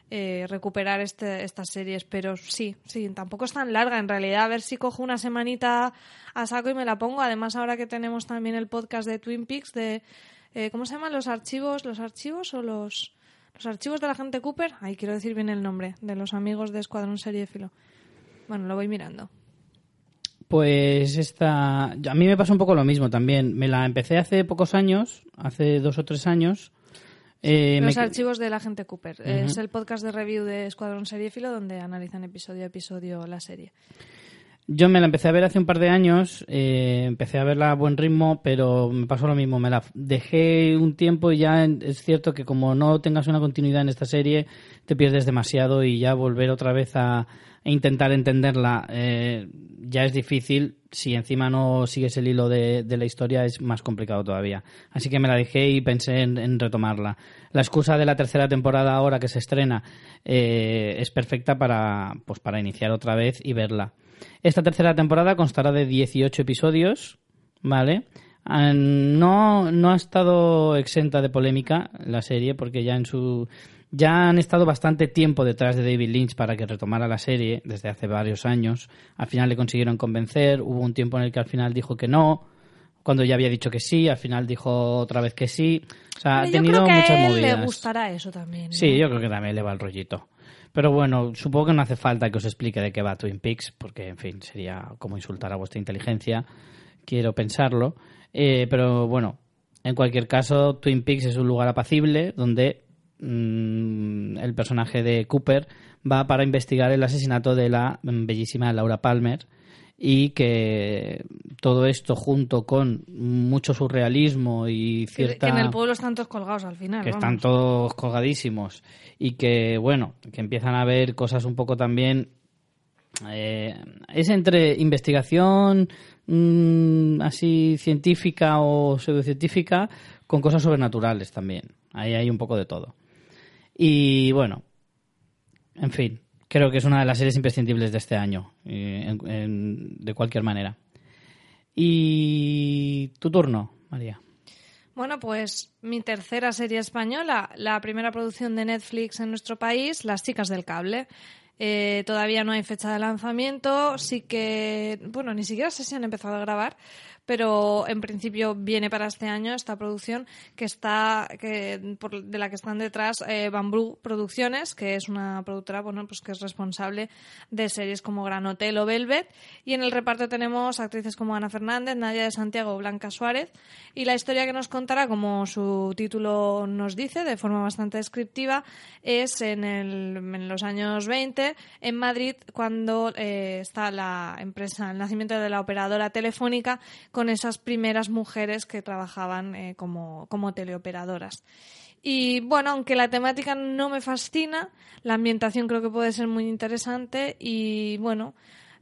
eh, recuperar este, estas series. Pero sí, sí, tampoco es tan larga en realidad. A ver si cojo una semanita a saco y me la pongo. Además, ahora que tenemos también el podcast de Twin Peaks de, eh, ¿cómo se llaman? Los archivos, los archivos o los... Los archivos de la gente Cooper, ahí quiero decir bien el nombre, de los amigos de Escuadrón Seriéfilo. Bueno, lo voy mirando. Pues esta. A mí me pasó un poco lo mismo también. Me la empecé hace pocos años, hace dos o tres años. Eh, Los me- archivos de la gente Cooper. Es el podcast de review de Escuadrón Seriéfilo donde analizan episodio a episodio la serie. Yo me la empecé a ver hace un par de años, eh, empecé a verla a buen ritmo, pero me pasó lo mismo, me la dejé un tiempo y ya es cierto que como no tengas una continuidad en esta serie, te pierdes demasiado y ya volver otra vez a, a intentar entenderla eh, ya es difícil, si encima no sigues el hilo de, de la historia es más complicado todavía. Así que me la dejé y pensé en, retomarla. La excusa de la tercera temporada ahora que se estrena eh, es perfecta para, pues, para iniciar otra vez y verla. Esta tercera temporada constará de 18 episodios, ¿vale? Ah, No, no ha estado exenta de polémica la serie porque ya en su ya han estado bastante tiempo detrás de David Lynch para que retomara la serie desde hace varios años. Al final le consiguieron convencer, hubo un tiempo en el que al final dijo que no, cuando ya había dicho que sí, al final dijo otra vez que sí. O sea, ha Pero yo tenido creo que muchas a él movidas. le gustará eso también. ¿no? Sí, yo creo que también le va el rollito. Pero bueno, supongo que no hace falta que os explique de qué va Twin Peaks, porque, en fin, sería como insultar a vuestra inteligencia. Quiero pensarlo. Eh, pero bueno, en cualquier caso, Twin Peaks es un lugar apacible donde mm, el personaje de Cooper va para investigar el asesinato de la mm, bellísima Laura Palmer y que todo esto junto con mucho surrealismo y cierta que en el pueblo están todos colgados al final. que vamos. están todos colgadísimos y que bueno que empiezan a ver cosas un poco también eh, es entre investigación mm, así científica o pseudocientífica con cosas sobrenaturales también ahí hay un poco de todo y bueno en fin creo que es una de las series imprescindibles de este año en- de cualquier manera y tu turno María Bueno, pues mi tercera serie española, la primera producción de Netflix en nuestro país, Las chicas del cable. Eh, todavía no hay fecha de lanzamiento, sí que, bueno, ni siquiera sé si han empezado a grabar, pero en principio viene para este año esta producción que está, que, por- de la que están detrás eh, Bambú Producciones, que es una productora, bueno, pues que es responsable de series como Gran Hotel o Velvet, y en el reparto tenemos actrices como Ana Fernández, Nadia de Santiago Blanca Suárez, y la historia que nos contará, como su título nos dice, de forma bastante descriptiva, es en, el- en los años 20, en Madrid, cuando eh, está la empresa, el nacimiento de la operadora telefónica, con esas primeras mujeres que trabajaban eh, como, como teleoperadoras. Y bueno, aunque la temática no me fascina, la ambientación creo que puede ser muy interesante y bueno,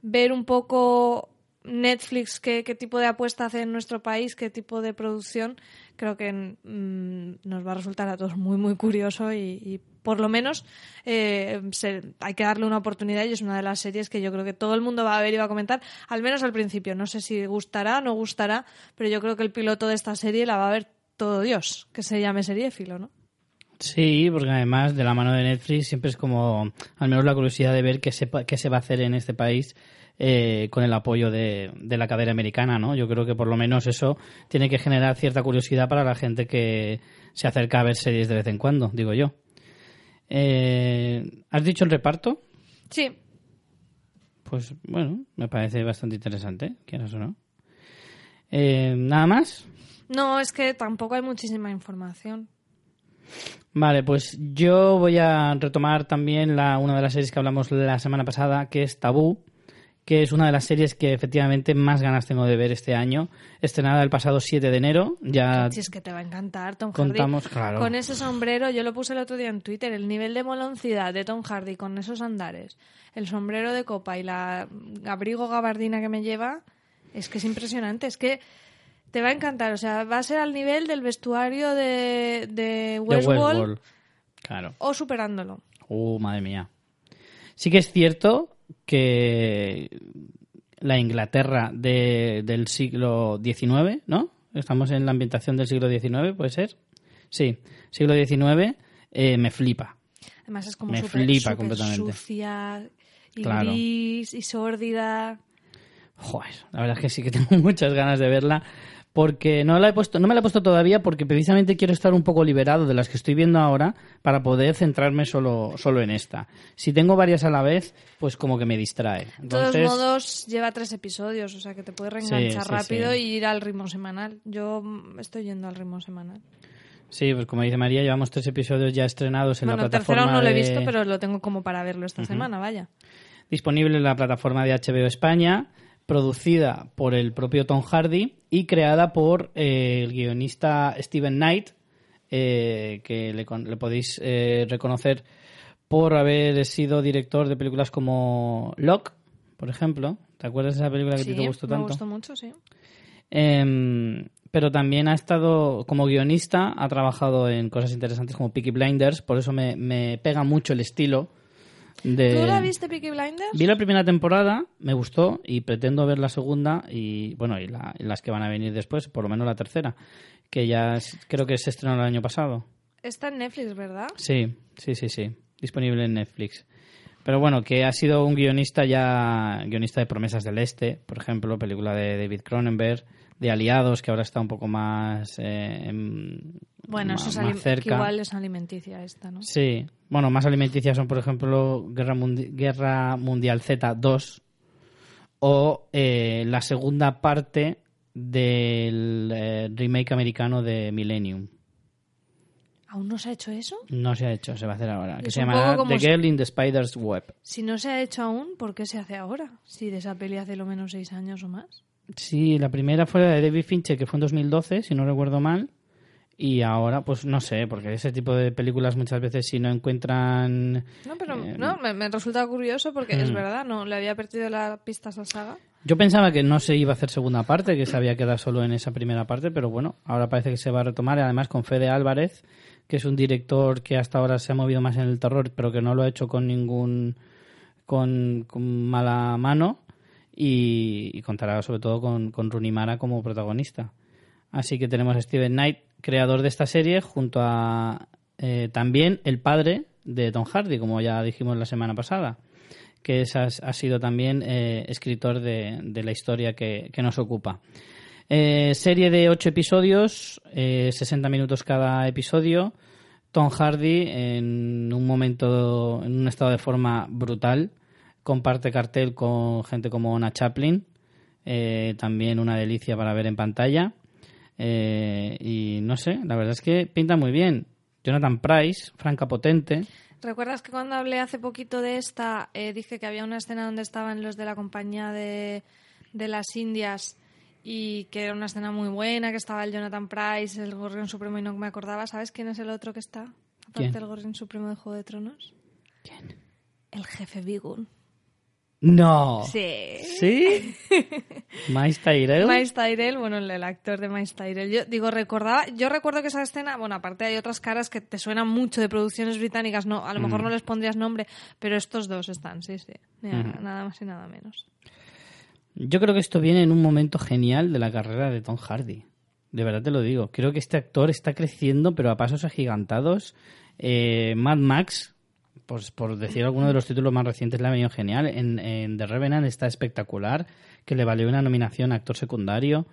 ver un poco Netflix qué, qué tipo de apuesta hace en nuestro país, qué tipo de producción, creo que mm, nos va a resultar a todos muy, muy curioso y, y por lo menos eh, hay que darle una oportunidad y es una de las series que yo creo que todo el mundo va a ver y va a comentar, al menos al principio. No sé si gustará, no gustará, pero yo creo que el piloto de esta serie la va a ver todo Dios, que se llame seriéfilo, ¿no? Sí, porque además de la mano de Netflix siempre es como, al menos la curiosidad de ver qué se, qué se va a hacer en este país eh, con el apoyo de, de la cadena americana, ¿no? Yo creo que por lo menos eso tiene que generar cierta curiosidad para la gente que se acerca a ver series de vez en cuando, digo yo. Eh, ¿Has dicho el reparto? Sí, Pues bueno, me parece bastante interesante, quieras o no. Eh, ¿Nada más? no, es que tampoco hay muchísima información. Vale, pues yo voy a retomar también la, una de las series que hablamos la semana pasada, que es Tabú, que es una de las series que efectivamente más ganas tengo de ver este año. Estrenada el pasado 7 de enero, ya Si es que te va a encantar, Tom contamos, Hardy. claro. Con ese sombrero, yo lo puse el otro día en Twitter, el nivel de moloncidad de Tom Hardy con esos andares, el sombrero de copa y la abrigo gabardina que me lleva, es que es impresionante. Es que te va a encantar. O sea, va a ser al nivel del vestuario de, de de Westworld. Claro. o superándolo. Uh, madre mía. Sí que es cierto que la Inglaterra de- del siglo XIX, ¿no? Estamos en la ambientación del siglo XIX, ¿puede ser? Sí, siglo XIX eh, me flipa. Además es como Me súper flipa completamente. sucia y Claro. gris y sórdida. Joder, la verdad es que sí que tengo [laughs] muchas ganas de verla porque no la he puesto, no me la he puesto todavía porque precisamente quiero estar un poco liberado de las que estoy viendo ahora para poder centrarme solo, solo en esta. Si tengo varias a la vez, pues como que me distrae. De todos modos, lleva tres episodios, o sea que te puedes reenganchar sí, rápido sí. y ir al ritmo semanal. Yo mm, estoy yendo al ritmo semanal. Sí, pues como dice María, llevamos tres episodios ya estrenados en bueno, la el plataforma tercero no lo he de- visto, pero lo tengo como para verlo esta semana, vaya. disponible en la plataforma de HBO España, producida por el propio Tom Hardy y creada por eh, el guionista Steven Knight, eh, que le, podéis eh, reconocer por haber sido director de películas como Locke, por ejemplo. ¿Te acuerdas de esa película que a ti Sí, te gustó me tanto? gustó mucho, sí. Em, pero también ha estado como guionista, ha trabajado en cosas interesantes como Peaky Blinders, por eso me, me pega mucho el estilo de... ¿Tú la viste, Peaky Blinders? Vi la primera temporada, me gustó y pretendo ver la segunda y bueno, y, la- y las que van a venir después, por lo menos la tercera, que ya es- creo que se estrenó el año pasado. Está en Netflix, ¿verdad? Sí, sí, sí, sí, disponible en Netflix. Pero bueno, que ha sido un guionista ya, guionista de Promesas del Este, por ejemplo, película de David Cronenberg, de Aliados, que ahora está un poco más, eh, en- Bueno, eso es más que igual es alimenticia esta, ¿no? Sí, bueno, más alimenticias son, por ejemplo, Guerra, Mundi- Guerra Mundial Z 2 o eh, la segunda parte del eh, remake americano de Millennium. ¿Aún no se ha hecho eso? No se ha hecho, se va a hacer ahora. Que se como The si- Girl in the Spider's Web. Si no se ha hecho aún, ¿por qué se hace ahora? Si de esa peli hace lo menos seis años o más. Sí, la primera fue la de David Fincher, que fue en 2012, si no recuerdo mal. Y ahora, pues no sé, porque ese tipo de películas muchas veces si no encuentran... No, pero Eh, no, me, me resulta curioso porque es Mm. verdad, no le había perdido la pista a esa saga. Yo pensaba que no se iba a hacer segunda parte, que se había quedado solo en esa primera parte, pero bueno, ahora parece que se va a retomar, y además con Fede Álvarez, que es un director que hasta ahora se ha movido más en el terror, pero que no lo ha hecho con ningún... con, con mala mano, y, contará sobre todo con, con Rooney Mara como protagonista. Así que tenemos a Steven Knight, creador de esta serie, junto a eh, también el padre de Tom Hardy, como ya dijimos la semana pasada, que es, ha, sido también eh, escritor de, de la historia que, que nos ocupa. Eh, serie de ocho episodios, eh, 60 minutos cada episodio. Tom Hardy en un momento, en un estado de forma brutal, comparte cartel con gente como Ona Chaplin, eh, también una delicia para ver en pantalla. Eh, y no sé, la verdad es que pinta muy bien. Jonathan Price, Franca Potente. ¿Recuerdas que cuando hablé hace poquito de esta, eh, dije que había una escena donde estaban los de la compañía de, de las Indias y que era una escena muy buena, que estaba el Jonathan Price, el Gorrión Supremo y no me acordaba? ¿Sabes quién es el otro que está? Aparte del Gorrión Supremo de Juego de Tronos. ¿Quién? El jefe Bigun. No. Sí. ¿Sí? [laughs] Miles Tyrell. Miles Tyrell, bueno, el, actor de Miles Tyrell. Yo digo, recordaba, yo recuerdo que esa escena, bueno, aparte hay otras caras que te suenan mucho de producciones británicas, no, a lo mejor no les pondrías nombre, pero estos dos están, sí, sí. Nada más y nada menos. Yo creo que esto viene en un momento genial de la carrera de Tom Hardy. De verdad te lo digo. Creo que este actor está creciendo, pero a pasos agigantados. Eh, Mad Max, pues por decir alguno de los títulos más recientes, le ha venido genial. En, The Revenant está espectacular, que le valió una nominación a actor secundario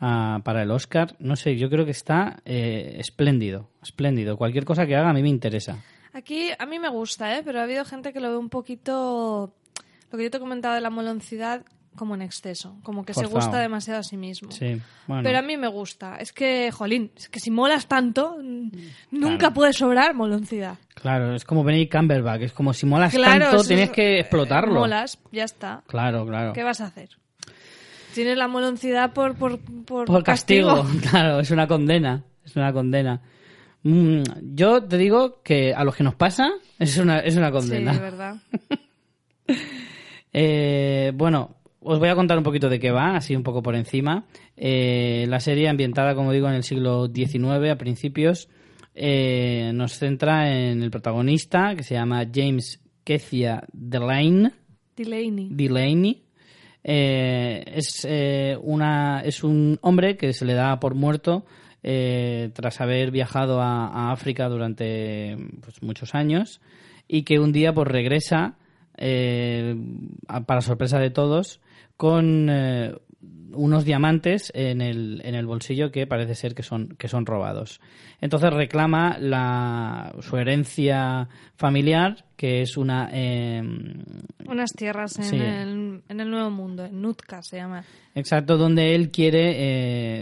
ah, para el Oscar. No sé, yo creo que está eh, espléndido, espléndido. Cualquier cosa que haga a mí me interesa. Aquí a mí me gusta, ¿eh? pero ha habido gente que lo ve un poquito, lo que yo te he comentado de la moloncidad, como en exceso, como que se gusta demasiado a sí mismo. Sí, bueno. Pero a mí me gusta. Es que, jolín, es que si molas tanto, nunca Claro. puede sobrar moloncidad. Claro, es como Benedict Cumberbatch, es como si molas Claro, tanto, tienes es- que explotarlo. Molas, ya está. Claro, claro. ¿Qué vas a hacer? Tienes la moloncidad por, por, por, Por castigo. [laughs] claro, es una condena, es una condena. Mm, yo te digo que a los que nos pasa es una, es una Sí, condena. de verdad. [laughs] Eh, bueno, os voy a contar un poquito de qué va, así un poco por encima. Eh, la serie ambientada, como digo, en el siglo XIX, a principios, eh, nos centra en el protagonista, que se llama James Kezia Delane, Delaney. Delaney. Eh, es, una, es un hombre que se le da por muerto eh, tras haber viajado a, a África durante pues, muchos años y que un día pues regresa eh, para sorpresa de todos con eh, unos diamantes en el, en el bolsillo que parece ser que son, que son robados. Entonces reclama la, su herencia familiar, que es una... eh, Unas tierras en, Sí. el, en el Nuevo Mundo, en Nutka se llama. Exacto, donde él quiere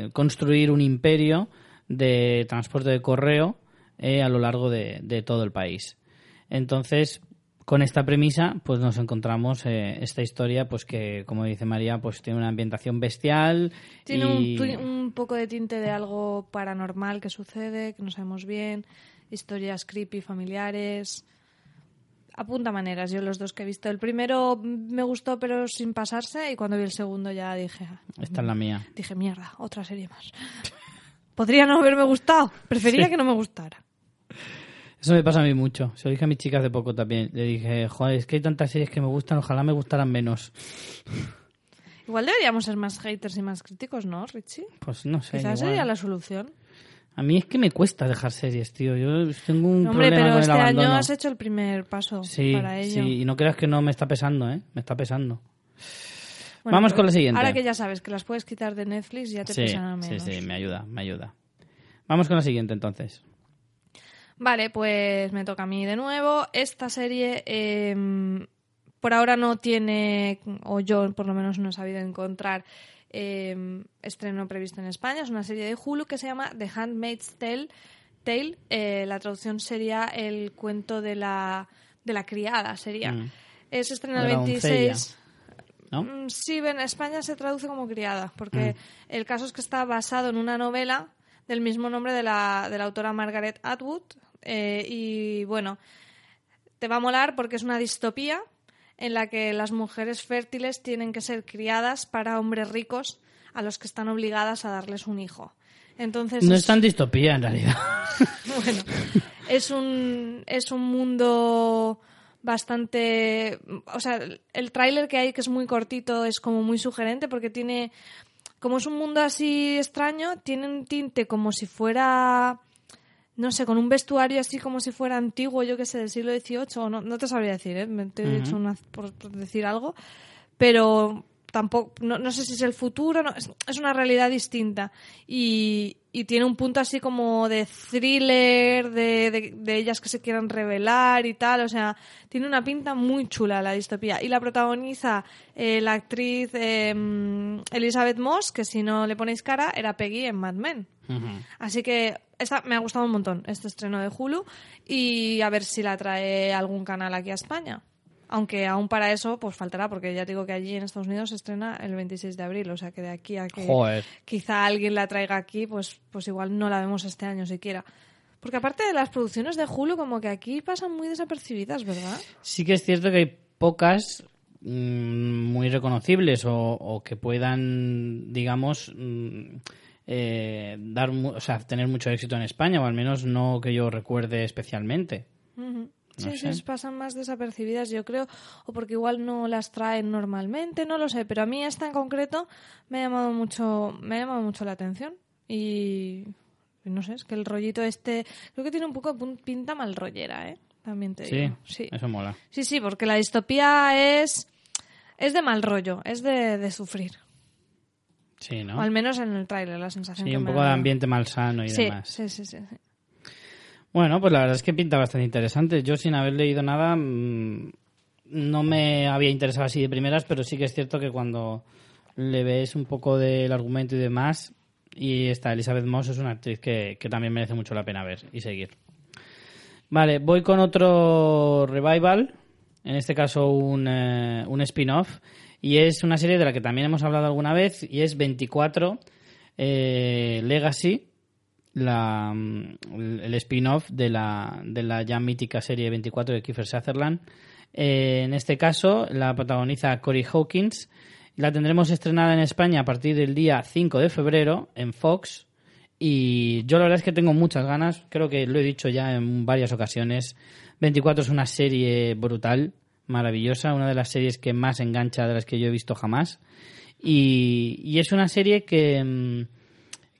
eh, construir un imperio de transporte de correo eh, a lo largo de, de todo el país. Entonces, con esta premisa, pues nos encontramos eh, esta historia, pues que, como dice María, pues tiene una ambientación bestial Tiene y un, tu- un poco de tinte de algo paranormal que sucede, que no sabemos bien, historias creepy familiares. Apunta maneras, yo los dos que he visto. El primero me gustó, pero sin pasarse, y cuando vi el segundo ya dije, ah, esta es la mía. dije mierda, otra serie más. [laughs] Podría no haberme gustado, prefería que no me gustara. Eso me pasa a mí mucho. Se lo dije a mis chicas de poco también. Le dije, joder, es que hay tantas series que me gustan, ojalá me gustaran menos. [laughs] Igual deberíamos ser más haters y más críticos, ¿no, Richie? Pues no sé. Igual. sería la solución. A mí es que me cuesta dejar series, tío. Yo tengo un Hombre, problema pero con el este abandono. año has hecho el primer paso Sí, para ello. sí, y no creas que no me está pesando, ¿eh? Me está pesando. Bueno, Vamos con la siguiente. Ahora que ya sabes que las puedes quitar de Netflix, ya te Sí, pesarán sí, menos. sí, me ayuda, me ayuda. Vamos con la siguiente, entonces. Vale, pues me toca a mí de nuevo. Esta serie eh, por ahora no tiene, o yo por lo menos no he sabido encontrar eh, estreno previsto en España. Es una serie de Hulu que se llama The Handmaid's Tale. Tale. Eh, la traducción sería el cuento de la, de la criada, sería. Mm. Es De estrena el la 26. ¿No? Mm, Sí, en España se traduce como criada, porque Mm. el caso es que está basado en una novela del mismo nombre de la, de la autora Margaret Atwood. Eh, y bueno, te va a molar porque es una distopía en la que las mujeres fértiles tienen que ser criadas para hombres ricos a los que están obligadas a darles un hijo. Entonces No es- es tan distopía, en realidad. [laughs] [laughs] bueno, es un, es un mundo bastante... O sea, el tráiler que hay, que es muy cortito, es como muy sugerente porque tiene... Como es un mundo así extraño, tiene un tinte como si fuera... No sé, con un vestuario así como si fuera antiguo, yo que sé, del siglo XVIII. No, no te sabría decir, ¿eh? Me te he Ujú. hecho una, por, por decir algo. Pero tampoco, no, no sé si es el futuro, no, es, es una realidad distinta. Y, y tiene un punto así como de thriller, de, de, de ellas que se quieran revelar y tal. O sea, tiene una pinta muy chula la distopía. Y la protagoniza eh, la actriz eh, Elizabeth Moss, que si no le ponéis cara, era Peggy en Mad Men. Así que esta, me ha gustado un montón este estreno de Hulu y a ver si la trae algún canal aquí a España. Aunque aún para eso pues faltará porque ya digo que allí en Estados Unidos se estrena el 26 de abril, o sea que de aquí a que Joder. quizá alguien la traiga aquí, pues, pues igual no la vemos este año siquiera. Porque aparte de las producciones de Hulu, como que aquí pasan muy desapercibidas, ¿verdad? Sí que es cierto que hay pocas mm, muy reconocibles o, o que puedan, digamos, mm, eh, dar, mu- o sea, tener mucho éxito en España, o al menos no que yo recuerde especialmente. Ujú. No Sí, sé. sí, pasan más desapercibidas, yo creo, o porque igual no las traen normalmente, no lo sé, pero a mí esta en concreto me ha llamado mucho, me ha llamado mucho la atención y no sé, es que el rollito este, creo que tiene un poco pinta mal rollera, ¿eh? También te Sí, digo. Sí. eso mola. sí, sí, porque la distopía es, es de mal rollo, es de, de sufrir. Sí, ¿no? O al menos en el tráiler, la sensación Sí, que un me poco de ambiente malsano y Sí, demás. sí, sí, sí, sí. Bueno, pues la verdad es que pinta bastante interesante. Yo sin haber leído nada mm, no me había interesado así de primeras, pero sí que es cierto que cuando le ves un poco del argumento y demás, y esta Elizabeth Moss es una actriz que, que también merece mucho la pena ver y seguir. Vale, voy con otro revival, en este caso un, eh, un spin-off, y es una serie de la que también hemos hablado alguna vez, y es 24 eh, Legacy, la, mm, el spin-off de la, de la ya mítica serie 24 de Kiefer Sutherland. Eh, en este caso la protagoniza Corey Hawkins. La tendremos estrenada en España a partir del día 5 de febrero en Fox. Y yo la verdad es que tengo muchas ganas, creo que lo he dicho ya en varias ocasiones. 24 es una serie brutal, maravillosa, una de las series que más engancha de las que yo he visto jamás. Y, y es una serie que, mm,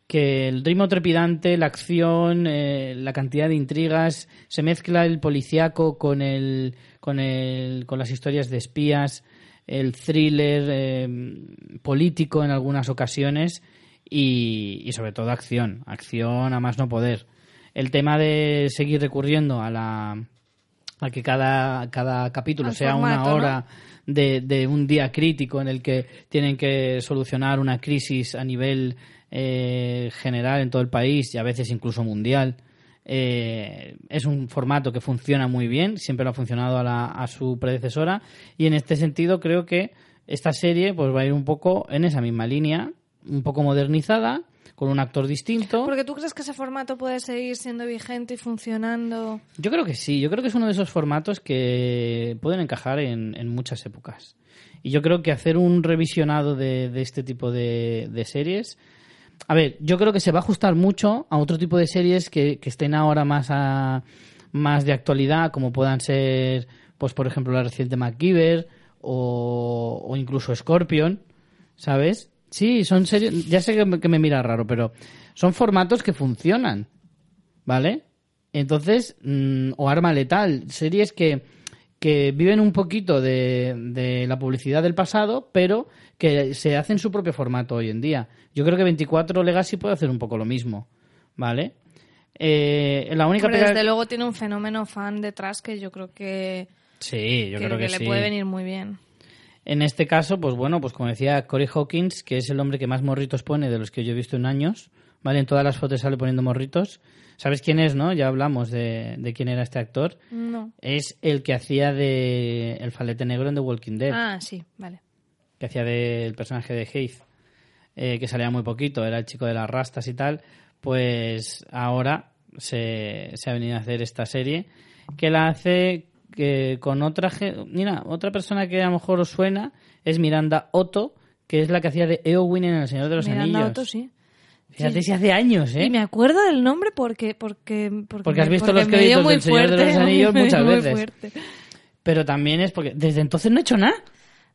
que el ritmo trepidante, la acción, eh, la cantidad de intrigas, se mezcla el policiaco con el, con el, con las historias de espías, el thriller eh, político en algunas ocasiones y, y sobre todo acción, acción a más no poder. El tema de seguir recurriendo a la a que cada, cada capítulo Al sea formato, una ¿no? hora de, de un día crítico en el que tienen que solucionar una crisis a nivel eh, general en todo el país y a veces incluso mundial. Eh, es un formato que funciona muy bien, siempre lo ha funcionado a, la- a su predecesora y en este sentido creo que esta serie pues va a ir un poco en esa misma línea, un poco modernizada, con un actor distinto. Porque tú crees que ese formato puede seguir siendo vigente y funcionando. Yo creo que sí, yo creo que es uno de esos formatos que pueden encajar en, en muchas épocas. Y yo creo que hacer un revisionado de, de este tipo de, de series... A ver, yo creo que se va a ajustar mucho a otro tipo de series que, que estén ahora más, a, más de actualidad, como puedan ser, pues por ejemplo, la reciente MacGyver o, o incluso Scorpion, ¿sabes? Sí, son series... Ya sé que me, que me mira raro, pero son formatos que funcionan. ¿vale? Entonces, mm, o Arma Letal, series que, que viven un poquito de, de la publicidad del pasado, pero que se hacen su propio formato hoy en día. Yo creo que 24 Legacy puede hacer un poco lo mismo, ¿vale? Eh, la única pega- desde luego tiene un fenómeno fan detrás que yo creo que, Sí, yo que- creo que, que le sí. puede venir muy bien. En este caso, pues bueno, pues como decía Corey Hawkins, que es el hombre que más morritos pone de los que yo he visto en años, ¿vale? En todas las fotos sale poniendo morritos. ¿Sabes quién es, no? Ya hablamos de, de quién era este actor. No. Es el que hacía de el falete negro en The Walking Dead, Ah, sí, vale. que hacía del personaje de Heath, eh, que salía muy poquito, era el chico de las rastas y tal. Pues ahora se, se ha venido a hacer esta serie, que la hace que con otra mira, otra persona que a lo mejor os suena es Miranda Otto, que es la que hacía de Eowyn en El Señor de los Miranda Anillos. Otto, sí. Fíjate Sí. si hace años, ¿eh? Y me acuerdo del nombre porque porque porque, Porque has visto porque los créditos del Señor de los [laughs] Anillos muchas veces. fuerte. Pero también es porque desde entonces no he hecho nada.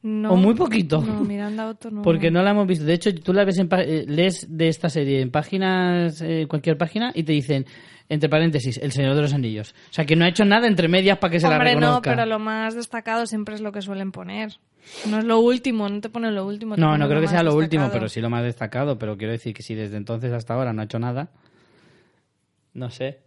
No, O muy poquito. No, Miranda Otto no. Porque no la hemos visto. De hecho, tú la ves en eh, lees de esta serie en páginas, eh, cualquier página, y te dicen, entre paréntesis, El Señor de los Anillos. O sea, que no ha hecho nada entre medias para que se la Hombre, no, reconozca. pero lo más destacado siempre es lo que suelen poner. No es lo último, no te ponen lo último. No, no creo que sea lo último, pero sí lo más destacado. Pero quiero decir que si desde entonces hasta ahora no ha hecho nada, no sé.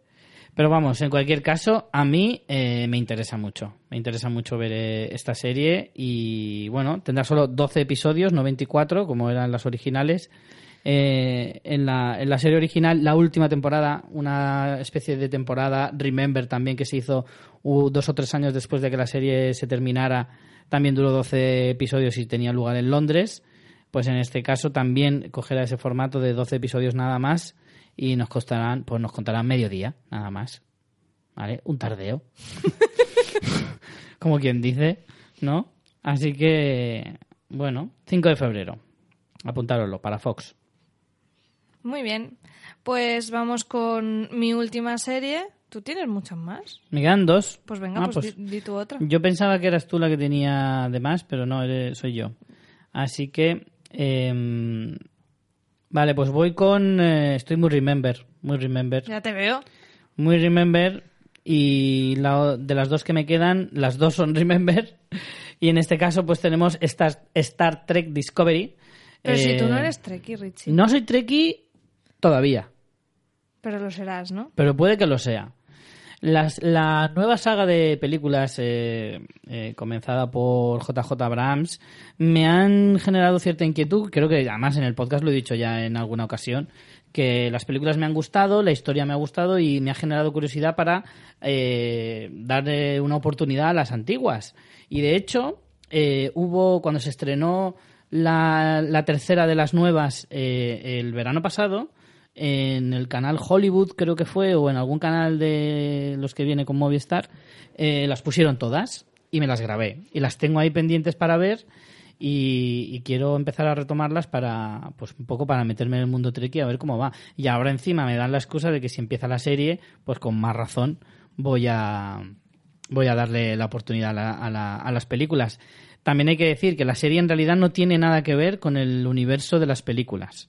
Pero vamos, en cualquier caso, a mí eh, me interesa mucho. Me interesa mucho ver eh, esta serie y bueno, tendrá solo 12 episodios, no 24, como eran las originales. Eh, en, la, en la serie original, la última temporada, una especie de temporada Remember también que se hizo dos o tres años después de que la serie se terminara, también duró 12 episodios y tenía lugar en Londres. Pues en este caso también cogerá ese formato de 12 episodios nada más y nos costarán, pues nos contarán mediodía, nada más. ¿Vale? Un tardeo. [laughs] Como quien dice, ¿no? Así que, bueno, 5 de febrero. Apuntároslo para Fox. Muy bien. Pues vamos con mi última serie. ¿Tú tienes muchas más? Me quedan dos. Pues venga, Ah, pues, Di, di tu otra. Yo pensaba que eras tú la que tenía de más, pero no, eres- soy yo. Así que, em, vale, pues voy con, eh, estoy muy remember, muy remember, Ya te veo. muy remember y la- de las dos que me quedan, las dos son [laughs] Remember. Y en este caso, pues tenemos Star, Star Trek Discovery. Pero si tú Eh, no eres Trekkie, Richie. No soy Trekkie todavía, Pero lo serás, ¿no? pero puede que lo sea. Las- la nueva saga de películas eh, eh, comenzada por JJ Abrams me han generado cierta inquietud. Creo que además en el podcast lo he dicho ya en alguna ocasión que las películas me han gustado, la historia me ha gustado y me ha generado curiosidad para eh, darle una oportunidad a las antiguas. Y de hecho, eh, hubo cuando se estrenó la, la tercera de las nuevas eh, el verano pasado, en el canal Hollywood creo que fue, o en algún canal de los que viene con Movistar, eh, las pusieron todas y me las grabé. Y las tengo ahí pendientes para ver y, quiero empezar a retomarlas para, pues un poco para meterme en el mundo Trekkie a ver cómo va. Y ahora encima me dan la excusa de que si empieza la serie, pues con más razón voy a, voy a darle la oportunidad a, la- a la- a las películas. También hay que decir que la serie en realidad no tiene nada que ver con el universo de las películas.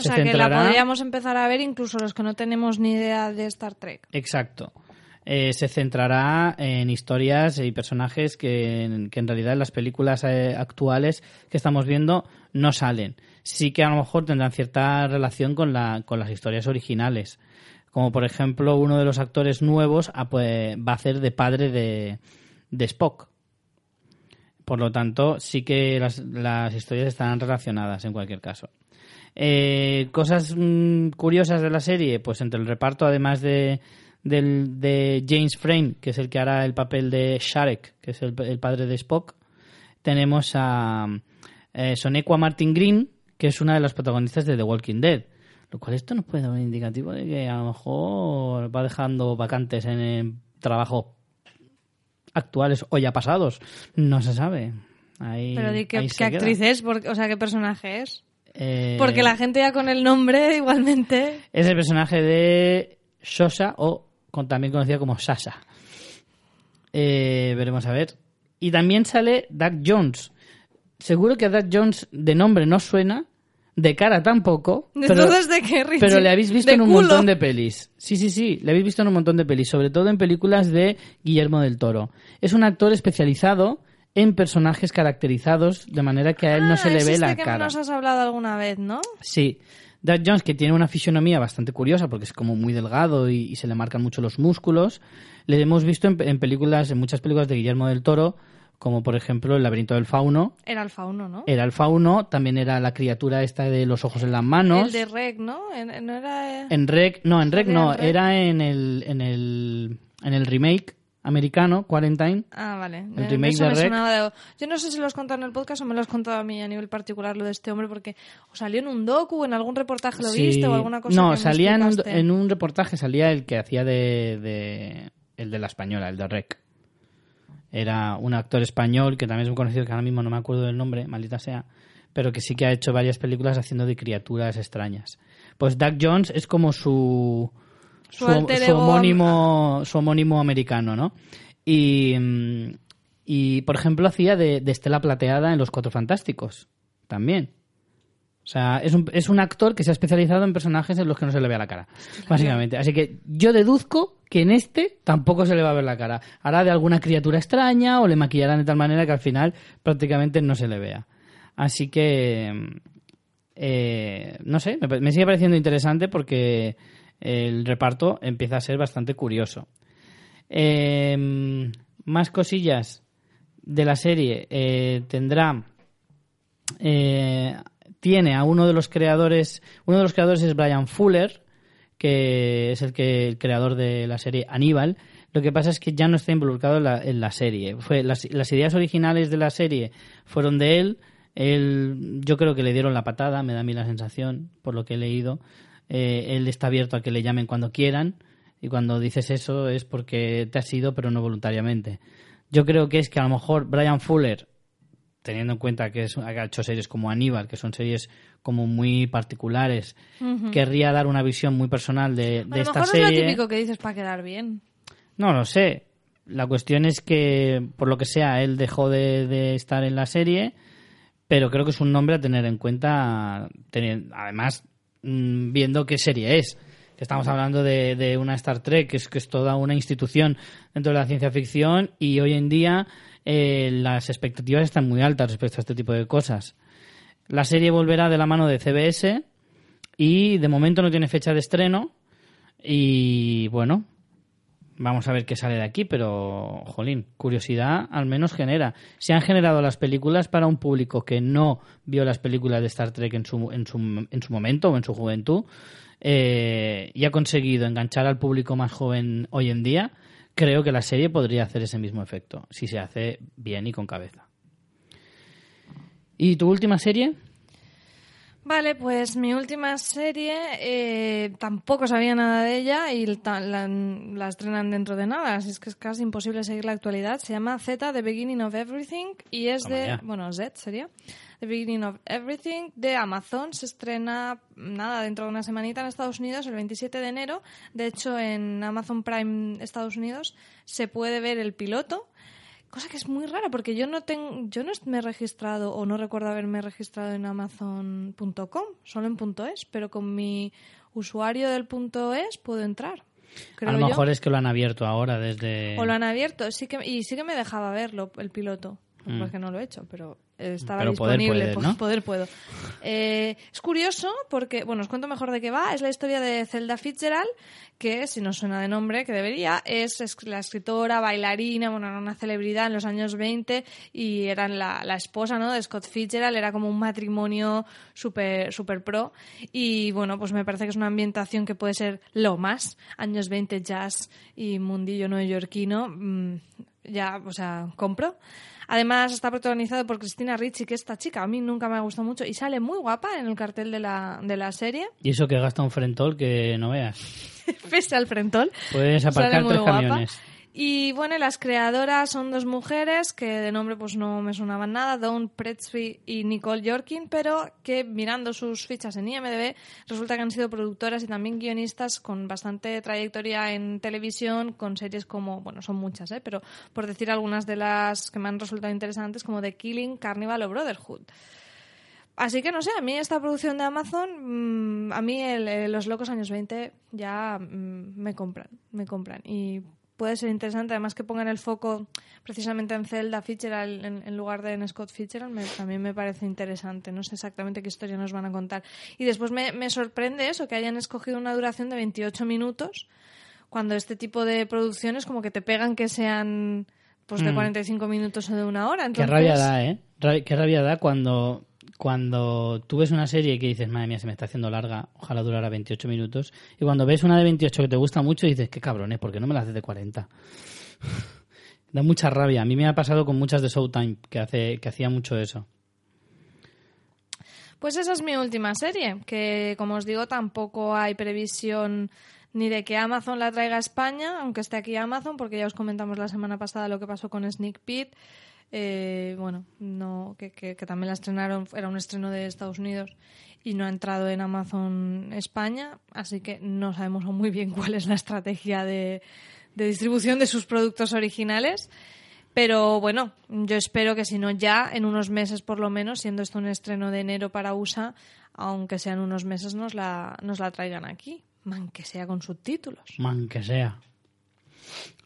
O Se sea, que la podríamos empezar a ver incluso los que no tenemos ni idea de Star Trek. Exacto. Eh, se centrará en historias y personajes que, que en realidad en las películas eh, actuales que estamos viendo no salen. Sí que a lo mejor tendrán cierta relación con, la, con las historias originales. Como por ejemplo, uno de los actores nuevos ah, pues, va a hacer de padre de, de Spock. Por lo tanto, sí que las, las historias estarán relacionadas en cualquier caso. Eh, cosas mm, curiosas de la serie, pues entre el reparto, además de, del- de James Frame, que es el que hará el papel de Sharek, que es el, el padre de Spock, tenemos a eh, Sonequa Martin Green, que es una de las protagonistas de The Walking Dead. Lo cual esto nos puede dar un indicativo de que a lo mejor va dejando vacantes en el trabajo actuales o ya pasados. No se sabe. Ahí, Pero di qué, actriz es, porque- o sea, qué personaje es. Eh, Porque la gente ya con el nombre [laughs] igualmente... Es el personaje de Shosha, o con- también conocida como Sasha. Eh, veremos a ver. Y también sale Doug Jones. Seguro que a Doug Jones de nombre no suena, de cara tampoco. [laughs] Pero, Entonces, ¿de qué, Richie? pero le habéis visto ¿De en un culo? montón de pelis. Sí, sí, sí, le habéis visto en un montón de pelis, sobre todo en películas de Guillermo del Toro. Es un actor especializado en personajes caracterizados de manera que a él no Ah, se le es ve la que cara. nos has hablado alguna vez, ¿no? Sí. Doug Jones, que tiene una fisionomía bastante curiosa porque es como muy delgado y, y se le marcan mucho los músculos, le hemos visto en, en películas, en muchas películas de Guillermo del Toro, como por ejemplo El laberinto del fauno. Era el fauno, ¿no? Era el fauno, también era la criatura esta de los ojos en las manos. El de Rec, ¿no? En- ¿No era...? En Rec, no, en Rec ¿Salía no, era en el, en el, en el remake americano, Quarantine. Ah, vale. El Eh, remake eso de Rec. Yo no sé si lo has contado en el podcast o me lo has contado a mí a nivel particular lo de este hombre, porque o salió en un docu, en algún reportaje lo Sí. viste o alguna cosa No, que salía en un, en un reportaje, salía el que hacía de, de- el de la española, el de Rec. Era un actor español que también es muy conocido, que ahora mismo no me acuerdo del nombre, maldita sea, pero que sí que ha hecho varias películas haciendo de criaturas extrañas. Pues Doug Jones es como su Su homónimo su homónimo americano, ¿no? Y, mm, y por ejemplo hacía de, de Estela Plateada en Los Cuatro Fantásticos, también. O sea, es un, es un actor que se ha especializado en personajes en los que no se le ve la cara, básicamente. Así que yo deduzco que en este tampoco se le va a ver la cara. Hará de alguna criatura extraña o le maquillarán de tal manera que al final prácticamente no se le vea. Así que, mm, eh, no sé, me sigue pareciendo interesante porque el reparto empieza a ser bastante curioso. Eh, más cosillas de la serie. Eh, tendrá eh, tiene a uno de los creadores, uno de los creadores es Brian Fuller, que es el que el creador de la serie Aníbal. Lo que pasa es que ya no está involucrado en la, en la serie. Fue las, las ideas originales de la serie fueron de él. Él, yo creo que le dieron la patada, me da a mí la sensación, por lo que he leído. Eh, él está abierto a que le llamen cuando quieran y cuando dices eso es porque te has ido, pero no voluntariamente. Yo creo que es que a lo mejor Brian Fuller teniendo en cuenta que es, ha hecho series como Aníbal, que son series como muy particulares, querría dar una visión muy personal de, de A lo esta mejor es lo serie. típico que dices para quedar bien. No lo sé. La cuestión es que, por lo que sea, él dejó de, de estar en la serie, pero creo que es un nombre a tener en cuenta, tener- además, mm, viendo qué serie es. Estamos hablando de, de una Star Trek, que es, que es toda una institución dentro de la ciencia ficción y hoy en día eh, las expectativas están muy altas respecto a este tipo de cosas. La serie volverá de la mano de CBS y de momento no tiene fecha de estreno y bueno, vamos a ver qué sale de aquí, pero jolín, curiosidad al menos genera. Se han generado las películas para un público que no vio las películas de Star Trek en su, en su, en su momento o en su juventud eh, y ha conseguido enganchar al público más joven hoy en día. Creo que la serie podría hacer ese mismo efecto si se hace bien y con cabeza. ¿Y tu última serie? Vale, pues mi última serie eh, tampoco sabía nada de ella y la, la estrenan dentro de nada, así es que es casi imposible seguir la actualidad. Se llama Z, The Beginning of Everything y es Toma de, ya. bueno, Z sería, The Beginning of Everything de Amazon. Se estrena, nada, dentro de una semanita en Estados Unidos, el 27 de enero. De hecho, en Amazon Prime Estados Unidos se puede ver el piloto. Cosa que es muy rara porque yo no tengo, yo no me he registrado o no recuerdo haberme registrado en amazon.com, solo en .es, pero con mi usuario del .es puedo entrar. Creo a lo yo. mejor es que lo han abierto ahora desde... O lo han abierto, sí que y sí que me dejaba verlo el piloto. Mm. Porque no lo he hecho, pero estaba Pero poder disponible. puedes, ¿no? Poder puedo. Eh, es curioso porque, bueno, os cuento mejor de qué va. Es la historia de Zelda Fitzgerald, que si no suena de nombre, que debería, es, es la escritora, bailarina, bueno, era una celebridad en los años 20 y era la, la esposa ¿no? de Scott Fitzgerald. Era como un matrimonio súper super pro. Y bueno, pues me parece que es una ambientación que puede ser lo más. Años 20 jazz y mundillo neoyorquino. mm, ya, o sea, compro. Además está protagonizado por Cristina Ricci, que esta chica a mí nunca me ha gustado mucho y sale muy guapa en el cartel de la, de la serie, Y eso que gasta un frentol que no veas. [laughs] pese al frentol. Puedes aparcar tres guapa. camiones. Y bueno, las creadoras son dos mujeres que de nombre pues no me sonaban nada, Dawn Pretzby y Nicole Yorkin, pero que mirando sus fichas en IMDb resulta que han sido productoras y también guionistas con bastante trayectoria en televisión, con series como, bueno, son muchas, ¿eh? pero por decir algunas de las que me han resultado interesantes como The Killing, Carnival o Brotherhood. Así que no sé, a mí esta producción de Amazon, mm, a mí el- el- los locos años 20 ya mm, me compran, me compran. Y puede ser interesante, además que pongan el foco precisamente en Zelda Fitzgerald en, en lugar de en Scott Fitzgerald, me- también me parece interesante. No sé exactamente qué historia nos van a contar. Y después me, me sorprende eso, que hayan escogido una duración de 28 minutos, cuando este tipo de producciones como que te pegan que sean pues de Mm. 45 minutos o de una hora. Qué Entonces, rabia da, ¿eh? Qué rabia da cuando, cuando tú ves una serie que dices, madre mía, se me está haciendo larga, ojalá durara 28 minutos. Y cuando ves una de 28 que te gusta mucho, dices, qué cabrones, ¿por qué no me la haces de 40? [laughs] da mucha rabia. A mí me ha pasado con muchas de Showtime, que, hace, que hacía mucho eso. Pues esa es mi última serie, que como os digo tampoco hay previsión ni de que Amazon la traiga a España, aunque esté aquí Amazon, porque ya os comentamos la semana pasada lo que pasó con Sneak Peek. Eh, bueno, no, que, que- que también la estrenaron, era un estreno de Estados Unidos y no ha entrado en Amazon España, así que no sabemos muy bien [laughs] cuál es la estrategia de, distribución de sus productos originales. Pero bueno, yo espero que si no ya, en unos meses por lo menos, siendo esto un estreno de enero para USA, aunque sean unos meses, nos la, nos la traigan aquí, aunque sea con subtítulos. Man, que sea.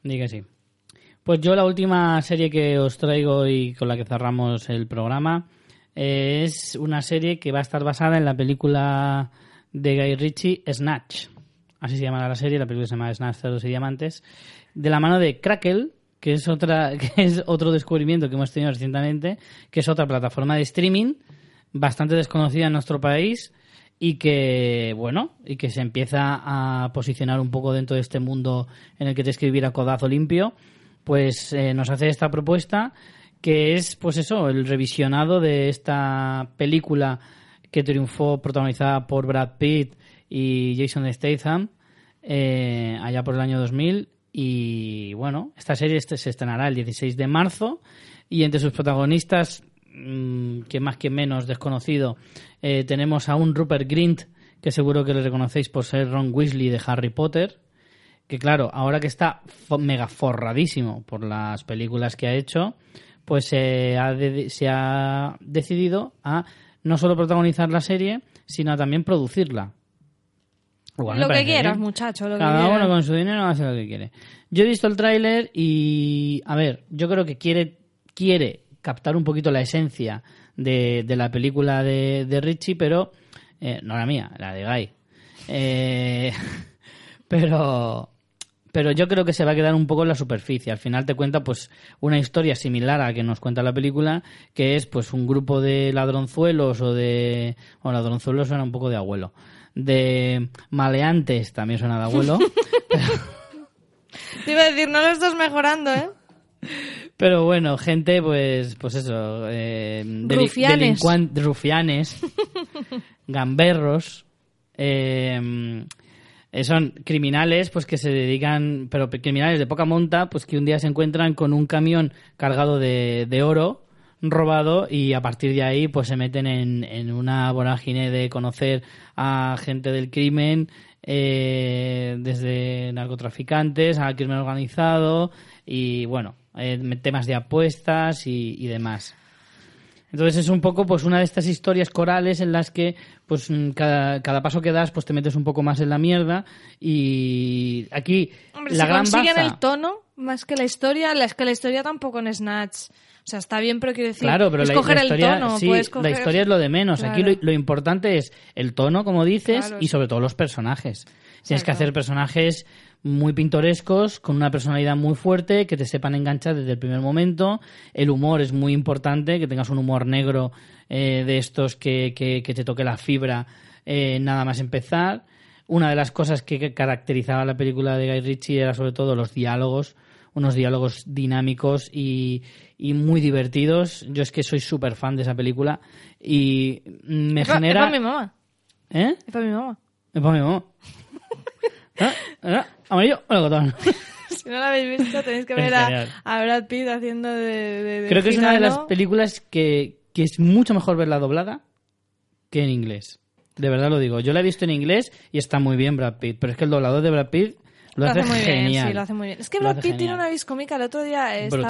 Di que sí. Pues yo la última serie que os traigo y con la que cerramos el programa eh, es una serie que va a estar basada en la película de Guy Ritchie, Snatch. Así se llama la serie, la película se llama Snatch, Ceros y Diamantes. De la mano de Crackle, que es, otra, [laughs] que es otro descubrimiento que hemos tenido recientemente, que es otra plataforma de streaming bastante desconocida en nuestro país y que bueno y que se empieza a posicionar un poco dentro de este mundo en el que te escribir a codazo limpio pues eh, nos hace esta propuesta que es pues eso el revisionado de esta película que triunfó protagonizada por Brad Pitt y Jason Statham eh, allá por el año 2000 y bueno esta serie este se estrenará el 16 de marzo. Y entre sus protagonistas mm, que más que menos desconocido eh, tenemos a un Rupert Grint que seguro que le reconocéis por ser Ron Weasley de Harry Potter que claro, ahora que está mega forradísimo por las películas que ha hecho, pues se ha, se ha decidido a no solo protagonizar la serie, sino a también producirla. Igual lo que quieras, bien. muchacho, lo que Cada quieras. uno con su dinero hace lo que quiere. Yo he visto el tráiler y, a ver, yo creo que quiere, quiere captar un poquito la esencia de, de la película de, de Richie, pero eh, no la mía, la de Guy. Eh, [laughs] pero, pero yo creo que se va a quedar un poco en la superficie. Al final te cuenta pues una historia similar a la que nos cuenta la película, que es pues un grupo de ladronzuelos o de... Bueno, ladronzuelos suena un poco de abuelo. De maleantes también suena de abuelo. [laughs] Te iba a decir, no lo estás mejorando, ¿eh? Pero bueno, gente, pues, pues eso, eh, Rufianes. rufianes, [laughs] gamberros, eh, son criminales, pues que se dedican, pero pe- criminales de poca monta, pues que un día se encuentran con un camión cargado de, de oro robado y a partir de ahí pues se meten en, en una vorágine de conocer a gente del crimen eh, desde narcotraficantes al crimen organizado y bueno eh, temas de apuestas y, y demás entonces es un poco pues una de estas historias corales en las que pues mm, cada, cada paso que das pues te metes un poco más en la mierda y aquí Hombre, la si gran consiguen baza el tono más que la historia, la, es que la historia tampoco en Snatch. O sea, está bien, pero quiero decir, Claro, pero es la, historia, el tono. sí, la historia es lo de menos. Aquí lo, lo importante es el tono, como dices, Claro, y sobre todo los personajes. Tienes que hacer personajes muy pintorescos, con una personalidad muy fuerte, que te sepan enganchar desde el primer momento. El humor es muy importante, que tengas un humor negro eh, de estos que, que- que te toque la fibra eh, nada más empezar. Una de las cosas que caracterizaba la película de Guy Ritchie era sobre todo los diálogos, unos diálogos dinámicos y, y muy divertidos. Yo es que soy súper fan de esa película y me Es pa- genera... Es para mi mamá. ¿Eh? Es para mi mamá. Es para mi mamá. ¿Eh? ¿Eh? ¿Amarillo melocotón? [laughs] Si no la habéis visto, tenéis que ver a, a Brad Pitt haciendo de. de- de Creo que es una de las gitano. películas que, que es mucho mejor verla doblada que en inglés. De verdad lo digo. Yo la he visto en inglés y está muy bien Brad Pitt, pero es que el doblador de Brad Pitt lo, Lo hace, hace, muy genial. bien, sí, lo hace muy bien. Es que Brad Pitt tiene una vis cómica. El otro día estaba,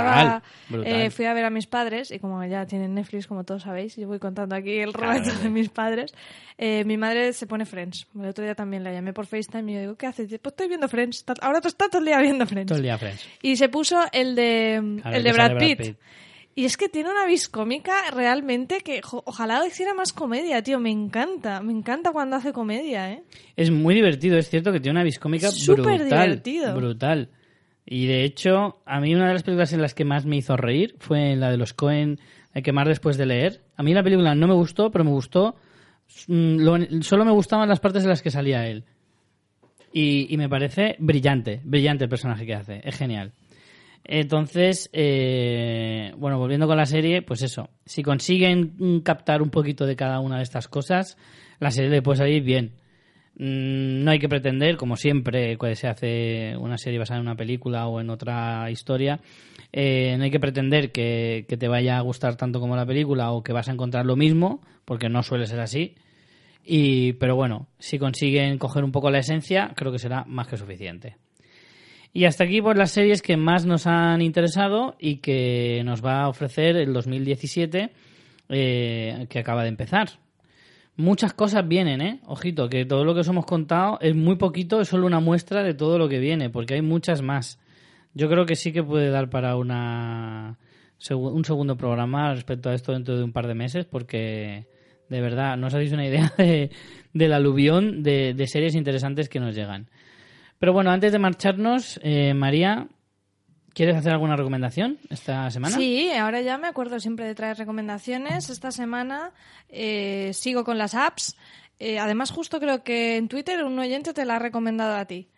Brutal, brutal. eh, fui a ver a mis padres y como ya tienen Netflix, como todos sabéis, yo voy contando aquí el relato de mis padres. eh, mi madre se pone Friends. El otro día también la llamé por FaceTime y yo digo, ¿qué haces? Pues estoy viendo Friends. Ahora tú estás todo el día viendo Friends. Todo el día, Friends. Y se puso el de, el de Brad, Pitt. Y es que tiene una vis cómica realmente que ojalá hiciera más comedia, tío. Me encanta. Me encanta cuando hace comedia, ¿eh? Es muy divertido, es cierto que tiene una viscómica Súper brutal. divertido. Brutal. Y de hecho, a mí una de las películas en las que más me hizo reír fue en la de los Cohen, Hay que más después de leer. A mí la película no me gustó, pero me gustó. mm, lo- solo me gustaban las partes en las que salía él. Y, y me parece brillante, brillante el personaje que hace. Es genial. Entonces, eh, bueno, volviendo con la serie, pues eso. Si consiguen mm, captar un poquito de cada una de estas cosas, la serie le puede salir bien. Mm, No hay que pretender, como siempre, cuando se hace una serie basada en una película o en otra historia, eh, no hay que pretender que, que te vaya a gustar tanto como la película o que vas a encontrar lo mismo, porque no suele ser así. Y, pero bueno, si consiguen coger un poco la esencia, creo que será más que suficiente. Y hasta aquí pues las series que más nos han interesado y que nos va a ofrecer el 2017 eh, que acaba de empezar. Muchas cosas vienen, ¿eh? Ojito, que todo lo que os hemos contado es muy poquito, es solo una muestra de todo lo que viene, porque hay muchas más. Yo creo que sí que puede dar para una un segundo programa respecto a esto dentro de un par de meses, porque de verdad no os hacéis una idea [laughs] de, del aluvión de series interesantes que nos llegan. Pero bueno, antes de marcharnos, eh, María, ¿quieres hacer alguna recomendación esta semana? Sí, ahora ya me acuerdo siempre de traer recomendaciones. Esta semana eh, sigo con las apps. Eh, además, justo creo que en Twitter un oyente te la ha recomendado a ti.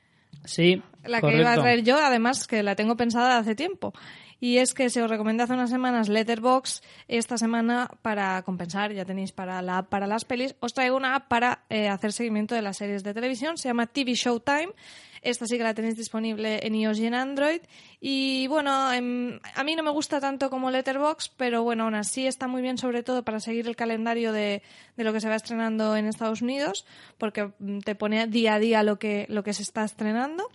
Sí, La que iba a traer yo, además que la tengo pensada hace tiempo. Y es que se os recomendé hace unas semanas Letterbox. Esta semana, para compensar, ya tenéis para la app para las pelis, os traigo una app para eh, hacer seguimiento de las series de televisión. Se llama TV Showtime. Esta sí que la tenéis disponible en iOS y en Android. Y bueno, em, a mí no me gusta tanto como Letterbox, pero bueno, aún así está muy bien, sobre todo para seguir el calendario de, de lo que se va estrenando en Estados Unidos, porque mm, te pone día a día lo que, lo que se está estrenando.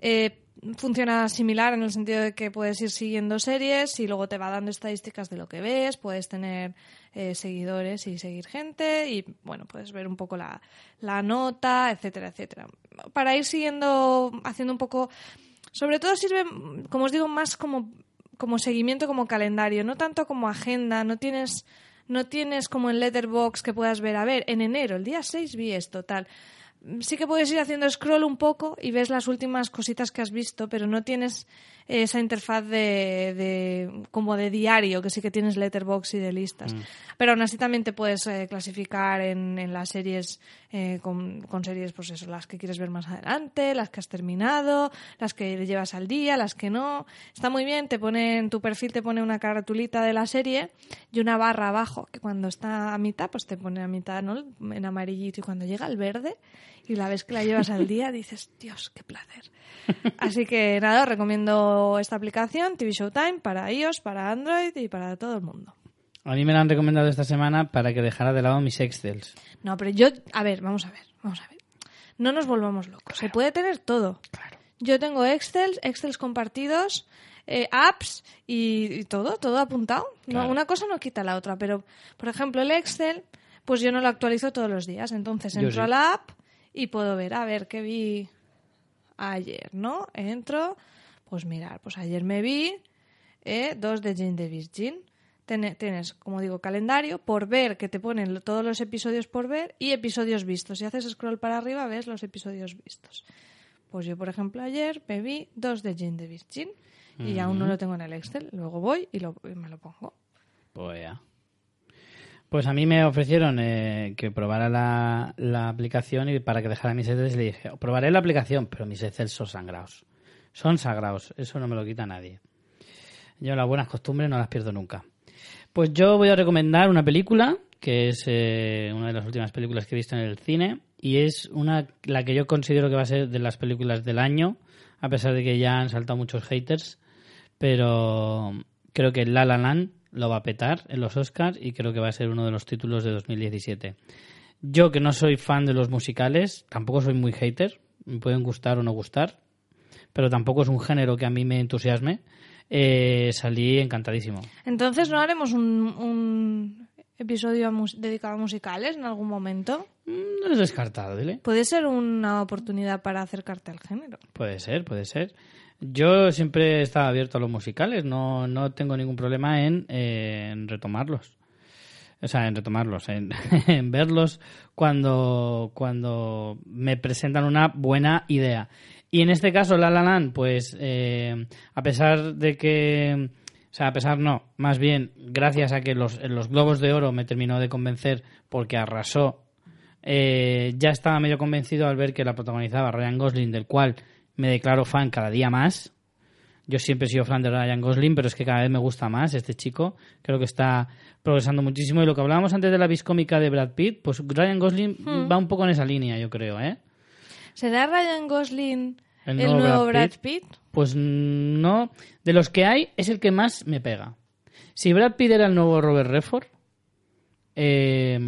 Eh, funciona similar en el sentido de que puedes ir siguiendo series y luego te va dando estadísticas de lo que ves, puedes tener eh, seguidores y seguir gente y bueno, puedes ver un poco la, la nota, etcétera, etcétera. Para ir siguiendo, haciendo un poco, sobre todo sirve, como os digo, más como, como seguimiento, como calendario, no tanto como agenda, no tienes, no tienes como en Letterbox que puedas ver, a ver, en enero, el día 6 vi esto, tal sí que puedes ir haciendo scroll un poco y ves las últimas cositas que has visto, pero no tienes esa interfaz de, de como de diario, que sí que tienes letterbox y de listas. Pero aún así también te puedes eh, clasificar en, en las series eh, con, con series, pues eso, las que quieres ver más adelante, las que has terminado, las que llevas al día, las que no. Está muy bien, te pone en tu perfil te pone una caratulita de la serie y una barra abajo, que cuando está a mitad, pues te pone a mitad, ¿no? En amarillito y cuando llega el verde y la vez que la llevas al día dices, Dios, qué placer. [laughs] Así que nada, os recomiendo esta aplicación, TV Showtime, para iOS, para Android y para todo el mundo. A mí me la han recomendado esta semana para que dejara de lado mis Excels. No, pero yo, a ver, vamos a ver, vamos a ver. No nos volvamos locos. Se puede tener todo. Yo tengo Excel, Excels compartidos, eh, apps y, y todo, todo apuntado. No, Claro. una cosa no quita la otra, pero por ejemplo el Excel, pues yo no lo actualizo todos los días. Entonces entro sí. a la app y puedo ver, a ver qué vi ayer, ¿no? Entro, pues mirar, pues ayer me vi eh, dos de Jane the Virgin. Tienes, como digo, calendario por ver, que te ponen todos los episodios por ver y episodios vistos. Si haces scroll para arriba, ves los episodios vistos. Pues yo, por ejemplo, ayer me vi dos de Jane the Virgin y aún no lo tengo en el Excel. Luego voy y, lo- y me lo pongo. Pues ya. Pues a mí me ofrecieron eh, que probara la, la aplicación y para que dejara mis Excel le dije, probaré la aplicación, pero mis Excel son sagrados. Son sagrados, eso no me lo quita nadie. Yo las buenas costumbres no las pierdo nunca. Pues yo voy a recomendar una película, que es eh, una de las últimas películas que he visto en el cine, y es una la que yo considero que va a ser de las películas del año, a pesar de que ya han saltado muchos haters, pero creo que La La Land lo va a petar en los Oscars y creo que va a ser uno de los títulos de 2017. Yo que no soy fan de los musicales, tampoco soy muy hater, me pueden gustar o no gustar, pero tampoco es un género que a mí me entusiasme. eh, salí encantadísimo. Entonces, ¿no haremos un, un episodio a dedicado a musicales en algún momento? Mm, No es descartable. Puede ser una oportunidad para acercarte al género. Puede ser, puede ser. Yo siempre he estado abierto a los musicales, no, no tengo ningún problema en, eh, en retomarlos. O sea, en retomarlos, en, [laughs] en verlos cuando, cuando me presentan una buena idea. Y en este caso, La La Land, pues eh, a pesar de que... O sea, a pesar no, más bien gracias a que los, los Globos de Oro me terminó de convencer porque arrasó eh, ya estaba medio convencido al ver que la protagonizaba Ryan Gosling, del cual me declaro fan cada día más. Yo siempre he sido fan de Ryan Gosling, pero es que cada vez me gusta más este chico. Creo que está progresando muchísimo. Y lo que hablábamos antes de la viscómica de Brad Pitt, pues Ryan Gosling va un poco en esa línea, yo creo, ¿eh? ¿Será Ryan Gosling El el, nuevo Brad Pitt? Pues no. De los que hay, es el que más me pega. Si Brad Pitt era el nuevo Robert Redford, eh,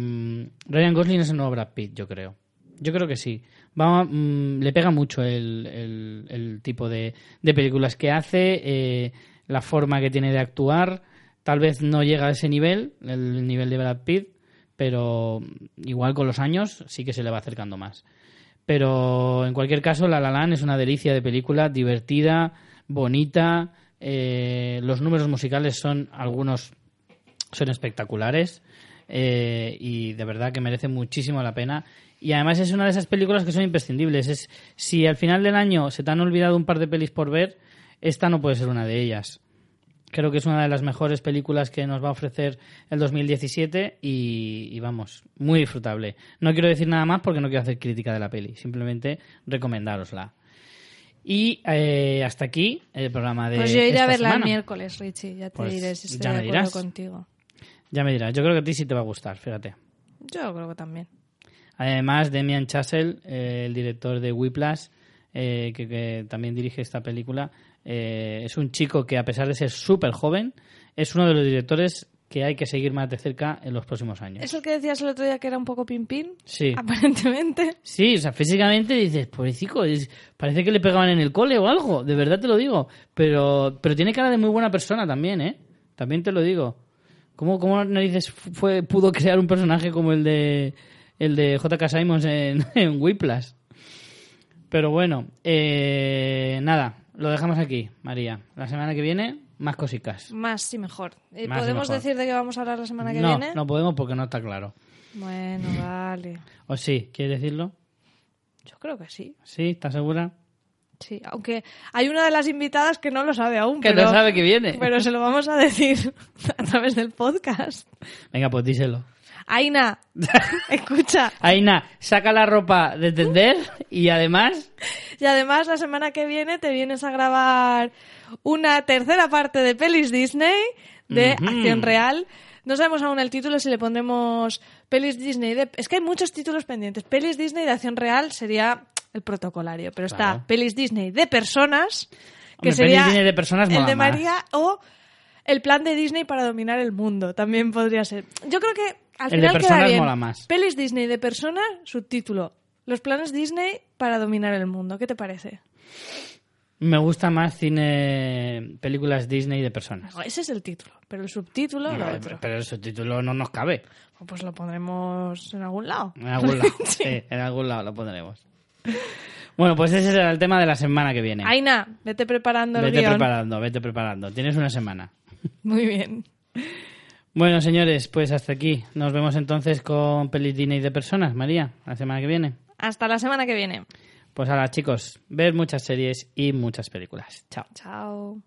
Ryan Gosling es el nuevo Brad Pitt, yo creo. Yo creo que sí. Va, mm, le pega mucho el, el- el tipo de, de películas que hace, eh, la forma que tiene de actuar. Tal vez no llega a ese nivel, el nivel de Brad Pitt, pero igual con los años sí que se le va acercando más. Pero en cualquier caso, La La Land es una delicia de película, divertida, bonita. eh, los números musicales son algunos son espectaculares eh, y de verdad que merece muchísimo la pena. Y además es una de esas películas que son imprescindibles. Es si al final del año se te han olvidado un par de pelis por ver, esta no puede ser una de ellas. Creo que es una de las mejores películas que nos va a ofrecer el 2017 y, y vamos, muy disfrutable. No quiero decir nada más porque no quiero hacer crítica de la peli, simplemente recomendárosla. Y eh, hasta aquí el programa de Pues yo iré esta a verla el miércoles, Richie. Ya te Pues diré si estoy ya de acuerdo dirás. contigo. Ya me dirás, yo creo que a ti sí te va a gustar, fíjate. Yo creo que también. Además, Demian Chazelle, eh, el director de Whiplash, eh, que, que también dirige esta película, eh, es un chico que a pesar de ser súper joven, es uno de los directores que hay que seguir más de cerca en los próximos años. ¿Es el que decías el otro día que era un poco pin-pin? Sí. Aparentemente. Sí, o sea, físicamente dices, pobrecito, parece que le pegaban en el cole o algo, de verdad te lo digo. Pero, pero tiene cara de muy buena persona también, ¿eh? También te lo digo. ¿Cómo, cómo narices fue, pudo crear un personaje como el de el de J.K. Simons en, [laughs] en Whiplash? Pero bueno, eh, nada, lo dejamos aquí, María. La semana que viene, más cositas. Más y mejor. Eh, Más y ¿Podemos mejor. decir de qué vamos a hablar la semana que No, viene? no podemos porque no está claro. Bueno, [clears throat] vale. ¿O sí? ¿Quieres decirlo? Yo creo que sí. ¿Sí? ¿Estás segura? Sí, aunque hay una de las invitadas que no lo sabe aún. Que pero, no sabe que viene. Pero se lo vamos a decir [laughs] a través del podcast. Venga, pues díselo. Aina, [laughs] escucha. Aina, saca la ropa de tender y además Y además la semana que viene te vienes a grabar una tercera parte de pelis Disney de acción real. No sabemos aún el título si le pondremos pelis Disney de... Es que hay muchos títulos pendientes. Pelis Disney de acción real sería el protocolario, pero está pelis Disney de personas, que Hombre, sería pelis Disney de personas el de más. María o el plan de Disney para dominar el mundo. También podría ser. Yo creo que al El de final personas queda bien. mola más. Pelis Disney de personas, subtítulo. Los planes Disney para dominar el mundo. ¿Qué te parece? me gusta más cine, películas Disney de personas. No, ese es el título, pero el subtítulo lo No, otro. pero el subtítulo no nos cabe. Pues lo pondremos en algún lado. En algún lado. [laughs] sí, en algún lado lo pondremos. Bueno, pues ese será el tema de la semana que viene. Aina, vete preparando el vete guion. preparando, vete preparando. Tienes una semana. Muy bien. Bueno, señores, pues hasta aquí. Nos vemos entonces con pelis Disney de personas, María, la semana que viene. Hasta la semana que viene. Pues ahora, chicos, ver muchas series y muchas películas. Chao. Chao.